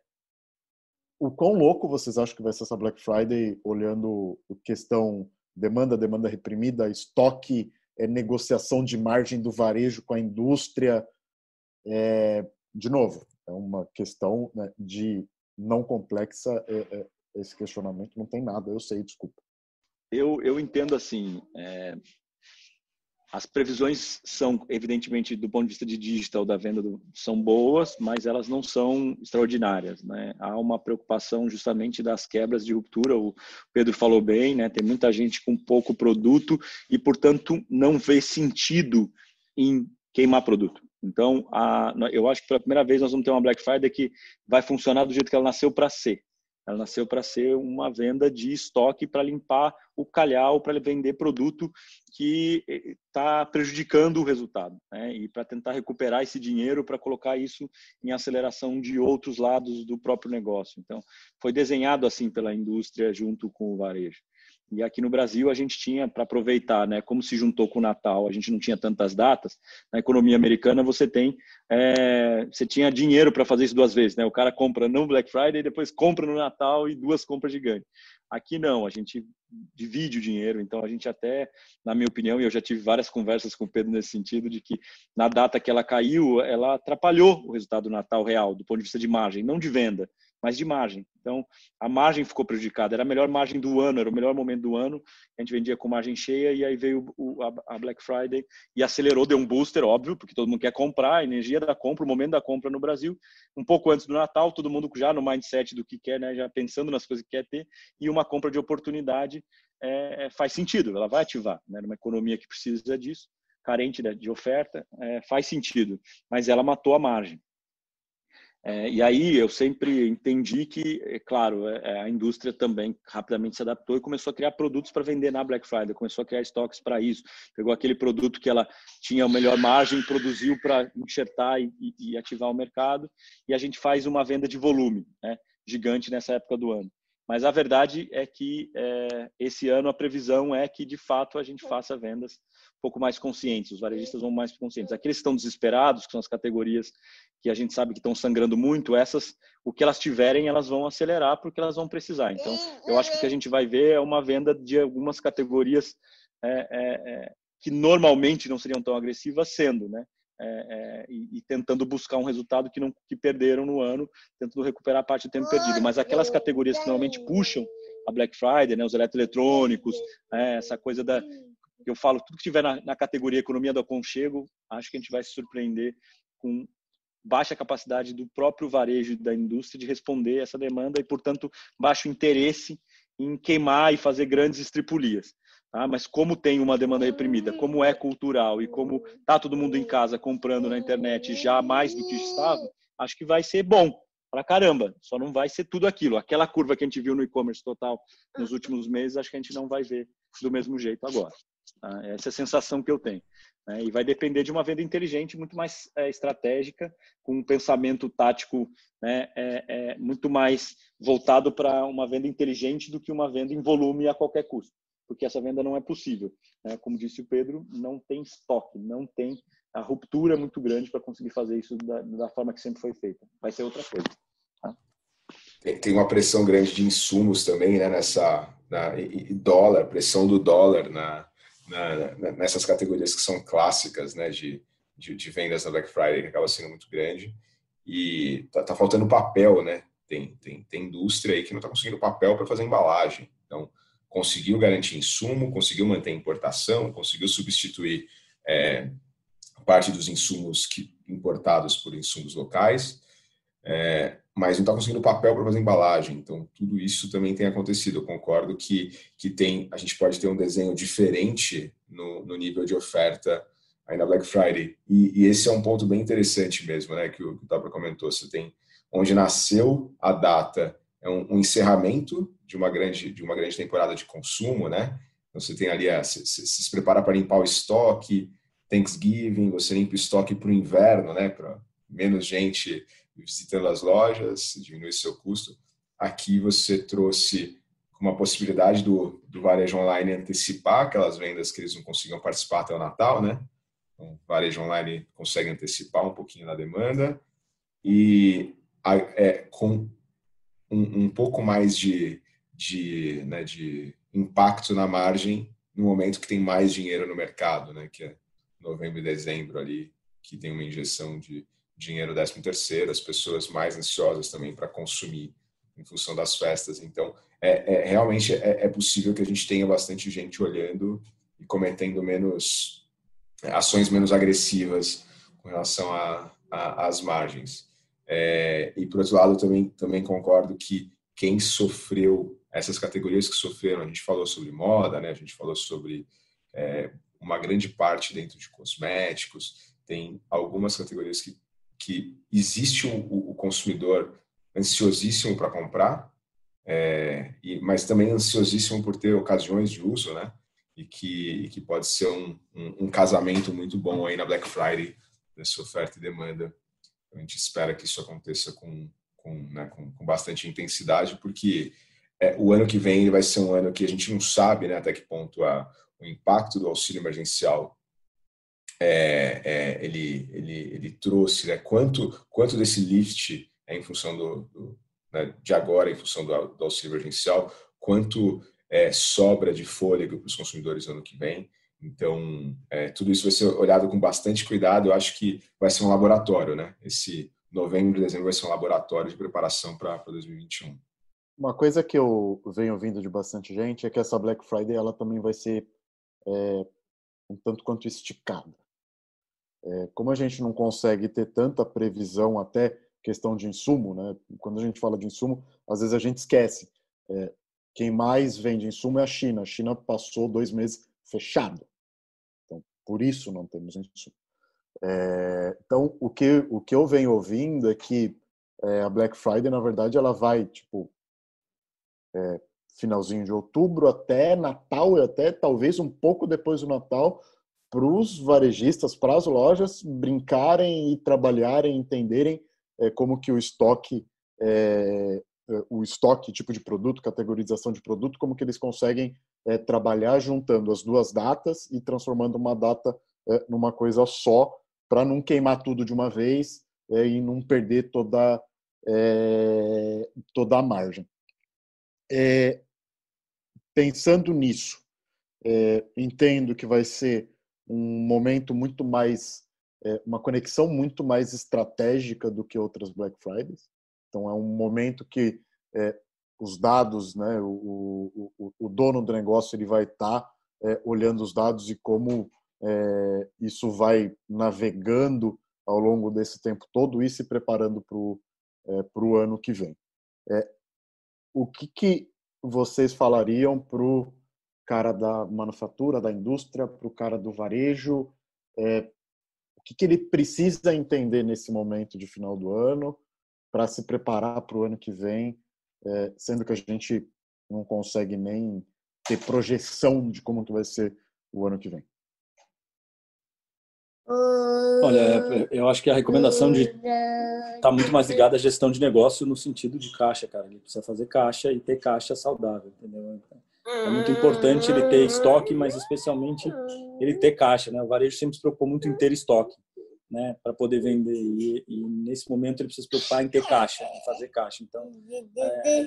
o quão louco vocês acham que vai ser essa Black Friday olhando questão demanda demanda reprimida estoque é, negociação de margem do varejo com a indústria é... de novo é uma questão né, de não complexa é, esse questionamento não tem nada eu sei desculpa eu, eu entendo assim, as previsões são, evidentemente, do ponto de vista de digital da venda, do, são boas, mas elas não são extraordinárias. Né? Há uma preocupação justamente das quebras de ruptura, o Pedro falou bem, né? tem muita gente com pouco produto e, portanto, não vê sentido em queimar produto. Então, a, eu acho que pela primeira vez nós vamos ter uma Black Friday que vai funcionar do jeito que ela nasceu para ser. Ela nasceu para ser uma venda de estoque para limpar o calhau, para vender produto que está eh, prejudicando o resultado, né? e para tentar recuperar esse dinheiro para colocar isso em aceleração de outros lados do próprio negócio. Então, foi desenhado assim pela indústria junto com o varejo. E aqui no Brasil a gente tinha para aproveitar, né? Como se juntou com o Natal, a gente não tinha tantas datas. Na economia americana você tem, é, você tinha dinheiro para fazer isso duas vezes, né? O cara compra no Black Friday, depois compra no Natal e duas compras gigantes. Aqui não, a gente divide o dinheiro, então a gente até, na minha opinião, e eu já tive várias conversas com o Pedro nesse sentido, de que na data que ela caiu, ela atrapalhou o resultado do Natal real, do ponto de vista de margem, não de venda mas de margem. Então, a margem ficou prejudicada. Era a melhor margem do ano, era o melhor momento do ano. A gente vendia com margem cheia e aí veio o, a, a, Black Friday e acelerou, deu um booster, óbvio, porque todo mundo quer comprar, a energia da compra, o momento da compra no Brasil. Um pouco antes do Natal, todo mundo já no mindset do que quer, né, já pensando nas coisas que quer ter, e uma compra de oportunidade é, é faz sentido, ela vai ativar. Né, numa economia que precisa disso, carente de oferta, é, faz sentido, mas ela matou a margem. É, e aí eu sempre entendi que, é claro, é, é, a indústria também rapidamente se adaptou e começou a criar produtos para vender na Black Friday, começou a criar estoques para isso. Pegou aquele produto que ela tinha a melhor margem, produziu para enxertar e, e, e, ativar o mercado, e a gente faz uma venda de volume né, gigante nessa época do ano. Mas a verdade é que é, esse ano a previsão é que, de fato, a gente faça vendas um pouco mais conscientes, os varejistas vão mais conscientes. Aqueles que estão desesperados, que são as categorias que a gente sabe que estão sangrando muito, essas, o que elas tiverem, elas vão acelerar porque elas vão precisar. Então, eu acho que o que a gente vai ver é uma venda de algumas categorias é, é, é que normalmente não seriam tão agressivas, sendo, né? É, é, e, e, tentando buscar um resultado que não que perderam no ano, tentando recuperar a parte do tempo perdido. Mas aquelas categorias que normalmente puxam a Black Friday, né, os eletroeletrônicos, é, essa coisa da eu falo, tudo que tiver na, na categoria economia do aconchego, acho que a gente vai se surpreender com baixa capacidade do próprio varejo da indústria de responder essa demanda e, portanto, baixo interesse em queimar e fazer grandes estripulias. Tá? Mas como tem uma demanda reprimida, como é cultural e como está todo mundo em casa comprando na internet já mais do que estava, acho que vai ser bom para caramba. Só não vai ser tudo aquilo. Aquela curva que a gente viu no e-commerce total nos últimos meses, acho que a gente não vai ver do mesmo jeito agora. Tá? Essa é a sensação que eu tenho. Né? E vai depender de uma venda inteligente, muito mais é, estratégica, com um pensamento tático né, é, é, muito mais voltado para uma venda inteligente do que uma venda em volume a qualquer custo, porque essa venda não é possível. Né? Como disse o Pedro, não tem estoque, não tem a ruptura muito grande para conseguir fazer isso da, da, forma que sempre foi feita. Vai ser outra coisa. Tá? Tem, tem, uma pressão grande de insumos também, né? Nessa na, e, dólar, pressão do dólar na, na, nessas categorias que são clássicas né, de, de, de, vendas na Black Friday, que acaba sendo muito grande. E tá, tá faltando papel, né? Tem, tem, tem indústria aí que não está conseguindo papel para fazer embalagem. Então, conseguiu garantir insumo, conseguiu manter importação, conseguiu substituir é, parte dos insumos que, importados por insumos locais, é, mas não está conseguindo papel para fazer embalagem. Então, tudo isso também tem acontecido. Eu concordo que, que tem, a gente pode ter um desenho diferente no, no nível de oferta aí na Black Friday. E, e, esse é um ponto bem interessante mesmo, né, que o, que o Tabra comentou. Você tem onde nasceu a data, é um, um, encerramento de uma grande de uma grande temporada de consumo, né? Então, você tem ali, a, se, se, se prepara para limpar o estoque, Thanksgiving, você limpa o estoque para o inverno, né, para menos gente visitando as lojas, diminui seu custo. Aqui você trouxe uma possibilidade do, do varejo online antecipar aquelas vendas que eles não conseguiam participar até o Natal, né? Então, o varejo online consegue antecipar um pouquinho da demanda e é, com um, um, pouco mais de, de, né, de impacto na margem no momento que tem mais dinheiro no mercado, né? Que é novembro e dezembro ali, que tem uma injeção de dinheiro décimo terceiro, as pessoas mais ansiosas também para consumir em função das festas. Então, é, é realmente é, é, possível que a gente tenha bastante gente olhando e cometendo menos ações menos agressivas com relação às margens. É, e por outro lado, também também concordo que quem sofreu essas categorias que sofreram, a gente falou sobre moda, né? A gente falou sobre é, uma grande parte dentro de cosméticos, tem algumas categorias que que existe o, o consumidor ansiosíssimo para comprar, é, e, mas também ansiosíssimo por ter ocasiões de uso, né? E que, e que pode ser um, um, um, casamento muito bom aí na Black Friday, dessa oferta e demanda. A gente espera que isso aconteça com, com, né, com, com bastante intensidade, porque é, o ano que vem ele vai ser um ano que a gente não sabe né, até que ponto a, o impacto do auxílio emergencial é, é, ele, ele, ele trouxe, né, quanto, quanto desse lift é em função do, do né, de agora, em função do, do auxílio emergencial, quanto é, sobra de fôlego para os consumidores no ano que vem. Então, é, tudo isso vai ser olhado com bastante cuidado. Eu acho que vai ser um laboratório, né? Esse novembro dezembro vai ser um laboratório de preparação para 2021. Uma coisa que eu venho ouvindo de bastante gente é que essa Black Friday ela também vai ser é, um tanto quanto esticada. É, como a gente não consegue ter tanta previsão até questão de insumo, né? Quando a gente fala de insumo, às vezes a gente esquece. É, quem mais vende insumo é a China. A China passou dois meses fechada. Então, por isso não temos insumo. É, então, o que, o que eu venho ouvindo é que é, a Black Friday, na verdade, ela vai, tipo, é, finalzinho de outubro até Natal e até talvez um pouco depois do Natal, para os varejistas, para as lojas brincarem e trabalharem, entenderem é, como que o estoque, é, é, o estoque, tipo de produto, categorização de produto, como que eles conseguem é, trabalhar juntando as duas datas e transformando uma data é, numa coisa só, para não queimar tudo de uma vez é, e não perder toda toda a margem. Pensando nisso, entendo que vai ser um momento muito mais, é, uma conexão muito mais estratégica do que outras Black Fridays. Então é um momento que é, os dados, né, o, o, o, dono do negócio ele vai estar tá, é, olhando os dados e como é, isso vai navegando ao longo desse tempo todo e se preparando para o é, ano que vem. É, o que, que vocês falariam para o cara da manufatura, da indústria, para o cara do varejo? É, o que, que ele precisa entender nesse momento de final do ano para se preparar para o ano que vem, é, sendo que a gente não consegue nem ter projeção de como que vai ser o ano que vem? Olha, eu acho que a recomendação de está muito mais ligada à gestão de negócio no sentido de caixa, cara. Ele precisa fazer caixa e ter caixa saudável, entendeu? É muito importante ele ter estoque, mas especialmente ele ter caixa, né? O varejo sempre se preocupou muito em ter estoque, né? Para poder vender e, e, nesse momento ele precisa se preocupar em ter caixa, em fazer caixa. Então é,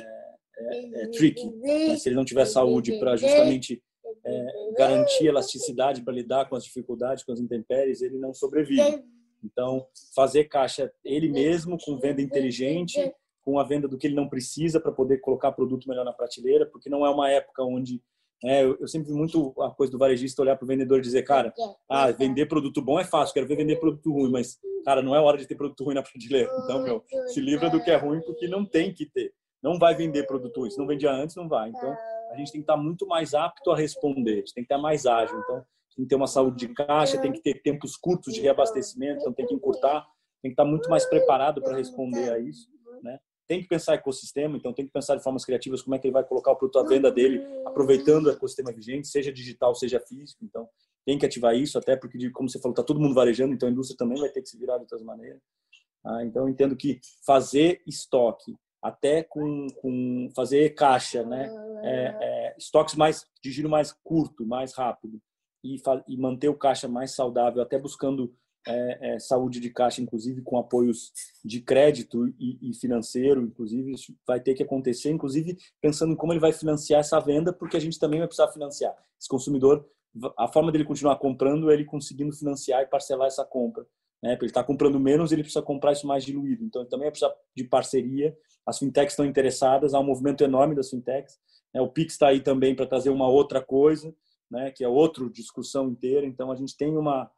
é, é tricky. Mas se ele não tiver saúde para justamente é, garantir elasticidade para lidar com as dificuldades, com as intempéries, ele não sobrevive. Então, fazer caixa ele mesmo, com venda inteligente, com a venda do que ele não precisa para poder colocar produto melhor na prateleira, porque não é uma época onde. É, eu, eu sempre vi muito a coisa do varejista olhar para o vendedor e dizer, cara, ah, vender produto bom é fácil, quero ver vender produto ruim, mas, cara, não é hora de ter produto ruim na prateleira. Então, meu, se livra do que é ruim, porque não tem que ter. Não vai vender produto ruim. Se não vendia antes, não vai. Então, a gente tem que estar muito mais apto a responder, a gente tem que estar mais ágil. Então, tem que ter uma saúde de caixa, tem que ter tempos curtos de reabastecimento, então tem que encurtar, tem que estar muito mais preparado para responder a isso, né? Tem que pensar ecossistema, então tem que pensar de formas criativas como é que ele vai colocar o produto à venda dele, aproveitando o ecossistema vigente, seja digital, seja físico. Então tem que ativar isso, até porque, como você falou, está todo mundo varejando, então a indústria também vai ter que se virar de outras maneiras. Ah, então entendo que fazer estoque até com, com fazer caixa, né? É, é, estoques mais de giro mais curto, mais rápido e, e manter o caixa mais saudável, até buscando é, é, saúde de caixa, inclusive com apoios de crédito e, e, financeiro, inclusive isso vai ter que acontecer, inclusive pensando em como ele vai financiar essa venda, porque a gente também vai precisar financiar. Esse consumidor, a forma dele continuar comprando é ele conseguindo financiar e parcelar essa compra. Né? Porque ele está comprando menos, ele precisa comprar isso mais diluído. Então, ele também vai precisar de parceria. As fintechs estão interessadas, há um movimento enorme das fintechs. Né? O Pix está aí também para trazer uma outra coisa né, que é outra discussão inteira. Então, a gente tem uma,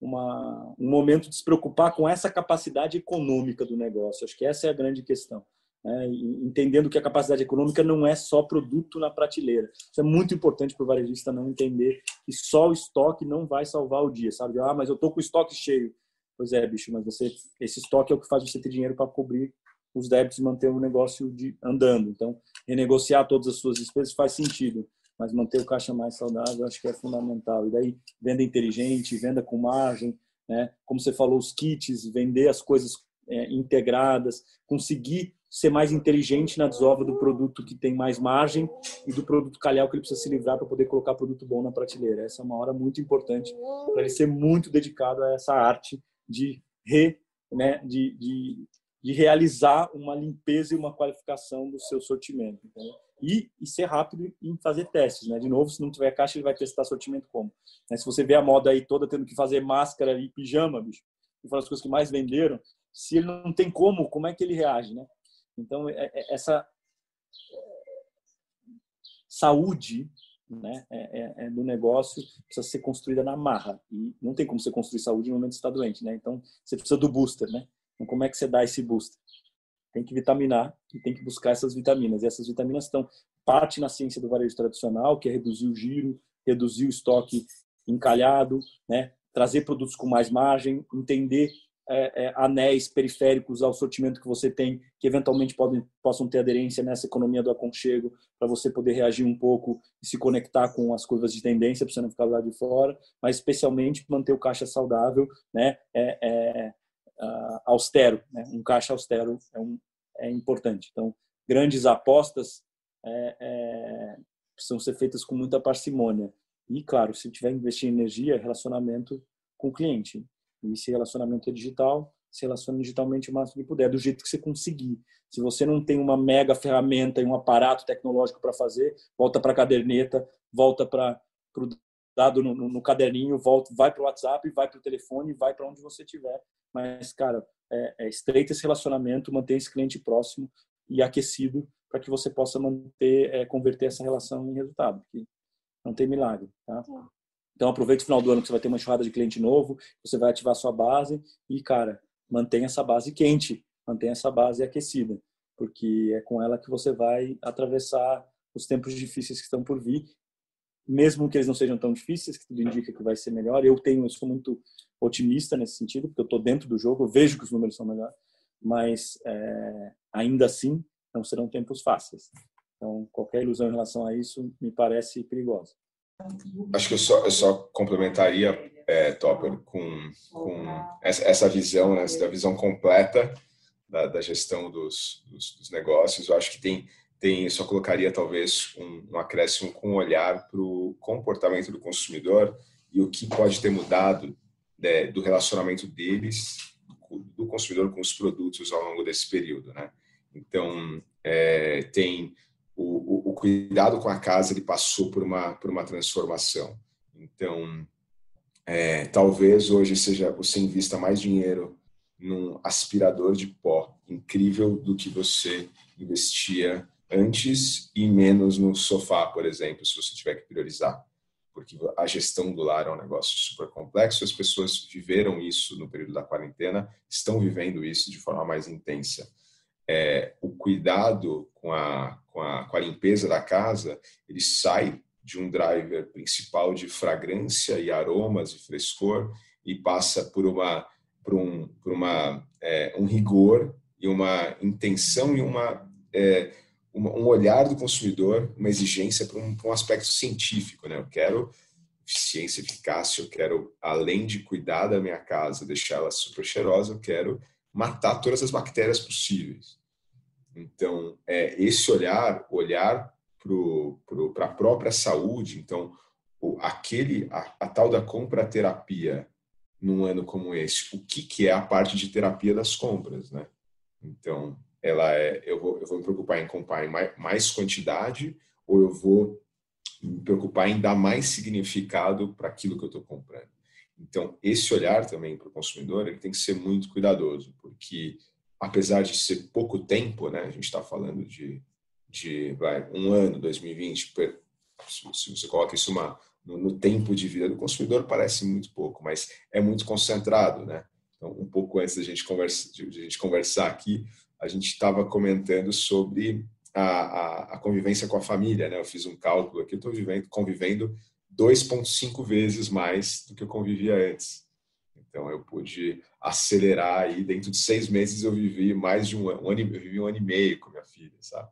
uma, um momento de se preocupar com essa capacidade econômica do negócio. Acho que essa é a grande questão. Né? Entendendo que a capacidade econômica não é só produto na prateleira. Isso é muito importante para o varejista não entender que só o estoque não vai salvar o dia, sabe? Ah, mas eu tô com o estoque cheio. Pois é, bicho, mas você, esse estoque é o que faz você ter dinheiro para cobrir os débitos e manter o negócio de, andando. Então, renegociar todas as suas despesas faz sentido mas manter o caixa mais saudável acho que é fundamental. E daí, venda inteligente, venda com margem, né? como você falou, os kits, vender as coisas é, integradas, conseguir ser mais inteligente na desova do produto que tem mais margem e do produto calhau que ele precisa se livrar para poder colocar produto bom na prateleira. Essa é uma hora muito importante para ele ser muito dedicado a essa arte de re, né, de, de, de realizar uma limpeza e uma qualificação do seu sortimento. E, e ser rápido em fazer testes, né? De novo, se não tiver caixa, ele vai testar sortimento como. Né? Se você vê a moda aí toda tendo que fazer máscara e pijama, bicho, que foram as coisas que mais venderam, se ele não tem como, como é que ele reage, né? Então, é, é, essa saúde né, é, é, é, do negócio precisa ser construída na marra. E não tem como você construir saúde no momento que está doente, né? Então, você precisa do booster, né? Então, como é que você dá esse booster? tem que vitaminar e tem que buscar essas vitaminas. E essas vitaminas estão parte na ciência do varejo tradicional, que é reduzir o giro, reduzir o estoque encalhado, né? trazer produtos com mais margem, entender é, é, anéis periféricos ao sortimento que você tem, que eventualmente podem, possam ter aderência nessa economia do aconchego, para você poder reagir um pouco e se conectar com as curvas de tendência, para você não ficar lá de fora, mas especialmente manter o caixa saudável, né? É, é uh, austero, né? um caixa austero é, um, é importante. Então, grandes apostas é, é, precisam ser feitas com muita parcimônia. E, claro, se tiver investir em energia, relacionamento com o cliente. E se relacionamento é digital, se relaciona digitalmente o máximo que puder, do jeito que você conseguir. Se você não tem uma mega ferramenta e um aparato tecnológico para fazer, volta para a caderneta, volta para o dado no, no, no, caderninho, volta, vai para o WhatsApp, vai para o telefone, vai para onde você estiver. Mas, cara, é, é, estreita esse relacionamento, manter esse cliente próximo e aquecido para que você possa manter, é, converter essa relação em resultado. Porque não tem milagre, tá? Então aproveite o final do ano que você vai ter uma enxurrada de cliente novo, você vai ativar sua base e, cara, mantenha essa base quente, mantenha essa base aquecida, porque é com ela que você vai atravessar os tempos difíceis que estão por vir, mesmo que eles não sejam tão difíceis, que tudo indica que vai ser melhor. Eu tenho, eu sou muito otimista nesse sentido, porque eu estou dentro do jogo, eu vejo que os números são melhores, mas é, ainda assim não serão tempos fáceis. Então, qualquer ilusão em relação a isso me parece perigosa. Acho que eu só, eu só complementaria, é, Topper, com, com essa, visão, né, essa visão completa da, da gestão dos, dos, dos, negócios. Eu acho que tem, tem só colocaria talvez um, um acréscimo com um olhar para o comportamento do consumidor e o que pode ter mudado né, do relacionamento deles, do consumidor com os produtos ao longo desse período. Né? Então, é, tem o, o, o, cuidado com a casa ele passou por uma por uma transformação. Então, é, talvez hoje seja você invista mais dinheiro num aspirador de pó incrível do que você investia antes e menos no sofá, por exemplo, se você tiver que priorizar. Porque a gestão do lar é um negócio super complexo, as pessoas viveram isso no período da quarentena, estão vivendo isso de forma mais intensa. É, o cuidado com a, com, a, com a limpeza da casa, ele sai de um driver principal de fragrância e aromas e frescor e passa por uma por um por uma é, um rigor e uma intenção e uma, é, uma, um olhar do consumidor uma exigência para um, um, aspecto científico né eu quero eficiência eficácia eu quero além de cuidar da minha casa deixar ela super cheirosa eu quero matar todas as bactérias possíveis então, é, esse olhar, olhar para a própria saúde, então, o, aquele, a, a, tal da compra-terapia num ano como esse, o que, que é a parte de terapia das compras, né? Então, ela é, eu vou, eu vou me preocupar em comprar mais, mais quantidade ou eu vou me preocupar em dar mais significado para aquilo que eu estou comprando. Então, esse olhar também para o consumidor ele tem que ser muito cuidadoso, porque apesar de ser pouco tempo, né? A gente está falando de, de vai, um ano, 2020. Se você coloca isso uma, no, no, tempo de vida do consumidor, parece muito pouco, mas é muito concentrado, né? Então, um pouco antes da gente, conversa, de, de a gente conversar aqui, a gente estava comentando sobre a, a, a, convivência com a família, né? Eu fiz um cálculo aqui, eu estou convivendo 2,5 vezes mais do que eu convivia antes. Então eu pude acelerar aí dentro de seis meses eu vivi mais de um ano, um ano eu vivi um ano e meio com minha filha, sabe?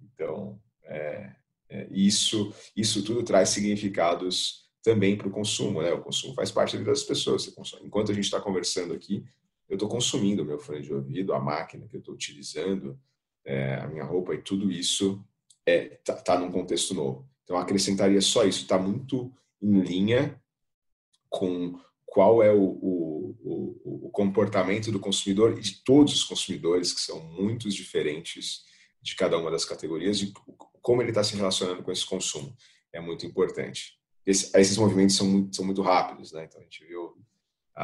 Então é, é, isso isso tudo traz significados também para o consumo, né? O consumo faz parte da vida das pessoas. Enquanto a gente está conversando aqui, eu estou consumindo meu fone de ouvido, a máquina que eu estou utilizando, é, a minha roupa e tudo isso é tá, tá num contexto novo. Então acrescentaria só isso. Está muito em linha com qual é o, o, o, o, comportamento do consumidor e de todos os consumidores, que são muitos diferentes de cada uma das categorias, e como ele está se relacionando com esse consumo. É muito importante. Esse, esses movimentos são muito, são muito rápidos, né? Então a gente viu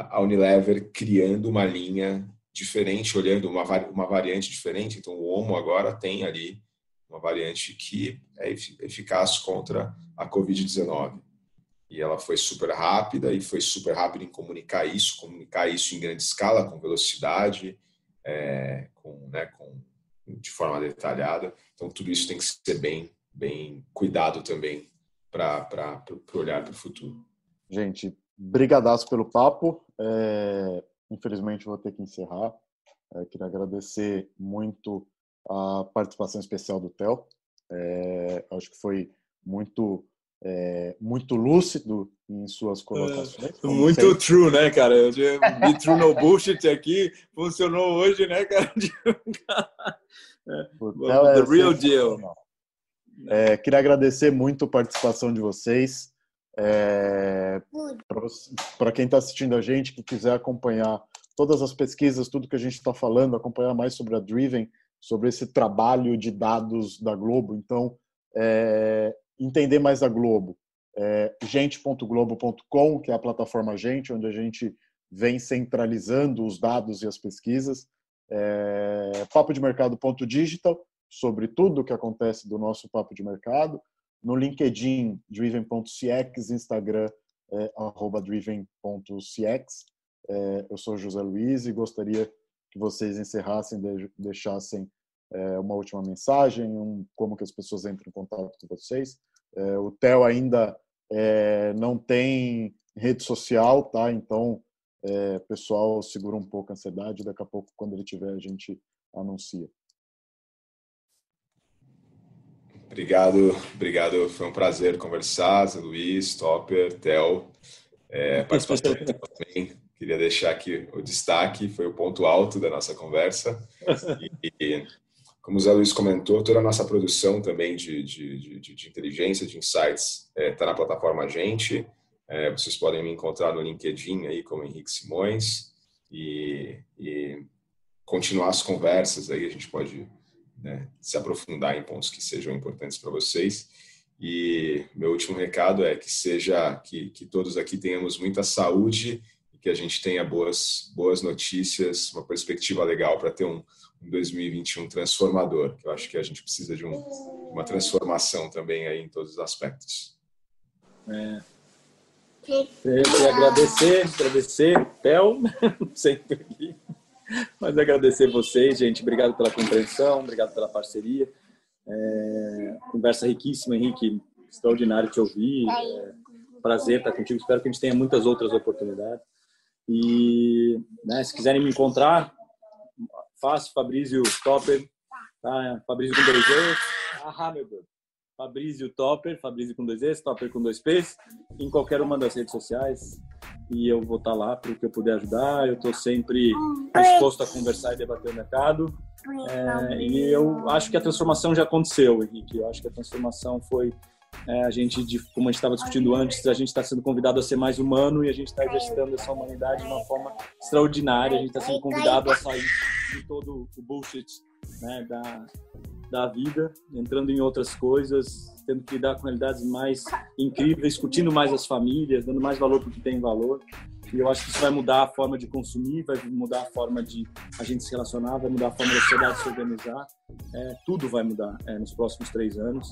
a Unilever criando uma linha diferente, olhando uma, uma variante diferente. Então o Omo agora tem ali uma variante que é eficaz contra a Covid-19 e ela foi super rápida e foi super rápida em comunicar isso, comunicar isso em grande escala, com velocidade, é, com, né, com, de forma detalhada. Então, tudo isso tem que ser bem, bem cuidado também para olhar para o futuro. Gente, brigadaço pelo papo. É, infelizmente, vou ter que encerrar. É, queria agradecer muito a participação especial do Theo. É, acho que foi muito é, muito lúcido em suas colocações. É, muito sempre. true, né, cara? Be true no bullshit aqui funcionou hoje, né, cara? é, The real deal. É, queria agradecer muito a participação de vocês. É, Para quem está assistindo a gente, que quiser acompanhar todas as pesquisas, tudo que a gente está falando, acompanhar mais sobre a Driven, sobre esse trabalho de dados da Globo. Então, é, entender mais a Globo, é, gente.globo.com, que é a plataforma Gente, onde a gente vem centralizando os dados e as pesquisas, é, papo de mercado.digital, sobre tudo o que acontece do nosso papo de mercado, no LinkedIn, driven.cx, Instagram, é, driven.cx. É, eu sou José Luiz e gostaria que vocês encerrassem, deixassem é, uma última mensagem, um, como que as pessoas entram em contato com vocês. É, o Theo ainda é, não tem rede social, tá? Então, é, pessoal, segura um pouco a ansiedade. Daqui a pouco, quando ele tiver, a gente anuncia. Obrigado, obrigado. Foi um prazer conversar, Zé Luiz, Topper, Theo. É, participação também. Queria deixar aqui o destaque, foi o ponto alto da nossa conversa. E, e como o Zé Luiz comentou, toda a nossa produção também de, de, de, de inteligência, de insights, está é, tá na plataforma Agente. É, vocês podem me encontrar no LinkedIn aí como Henrique Simões e, e continuar as conversas aí. A gente pode né, se aprofundar em pontos que sejam importantes para vocês. E meu último recado é que seja que, que todos aqui tenhamos muita saúde e que a gente tenha boas boas notícias, uma perspectiva legal para ter um, um 2021 transformador. Que eu acho que a gente precisa de um, uma transformação também aí em todos os aspectos. É. Sempre agradecer, agradecer, Theo, sempre aqui. Mas agradecer vocês, gente. Obrigado pela compreensão, obrigado pela parceria. É, conversa riquíssima, Henrique. Extraordinário te ouvir. É, prazer estar contigo. Espero que a gente tenha muitas outras oportunidades. E né, se quiserem me encontrar, fácil, Fabrício Topper. Tá? Fabrício com dois E's. Ah, meu Deus. Fabrício Topper, Fabrício com dois E's, Topper com dois P's, em qualquer uma das redes sociais e eu vou estar lá para o que eu puder ajudar. Eu estou sempre disposto a conversar e debater o mercado. É, e eu acho que a transformação já aconteceu, Henrique. Eu acho que a transformação foi é, a gente, como a gente estava discutindo antes, a gente está sendo convidado a ser mais humano e a gente está exercitando essa humanidade de uma forma extraordinária. A gente está sendo convidado a sair de todo o bullshit né, da, da vida, entrando em outras coisas, tendo que lidar com realidades mais incríveis, curtindo mais as famílias, dando mais valor para o que tem valor. E eu acho que isso vai mudar a forma de consumir, vai mudar a forma de a gente se relacionar, vai mudar a forma da sociedade se organizar. É, tudo vai mudar é, nos próximos três anos.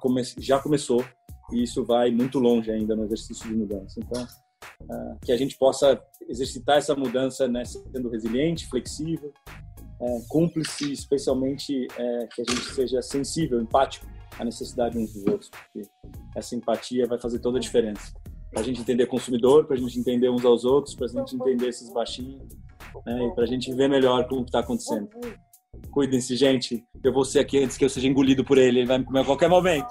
Come já começou e isso vai muito longe ainda no exercício de mudança. Então, é, que a gente possa exercitar essa mudança né, sendo resiliente, flexível, é, cúmplice, especialmente é, que a gente seja sensível, empático à necessidade uns dos outros, porque essa empatia vai fazer toda a diferença. Para a gente entender consumidor, para a gente entender uns aos outros, para a gente entender esses baixinhos, né, e para a gente ver melhor como está acontecendo. Cuidem-se, gente. Eu vou ser aqui antes que eu seja engolido por ele. Ele vai me comer a qualquer momento.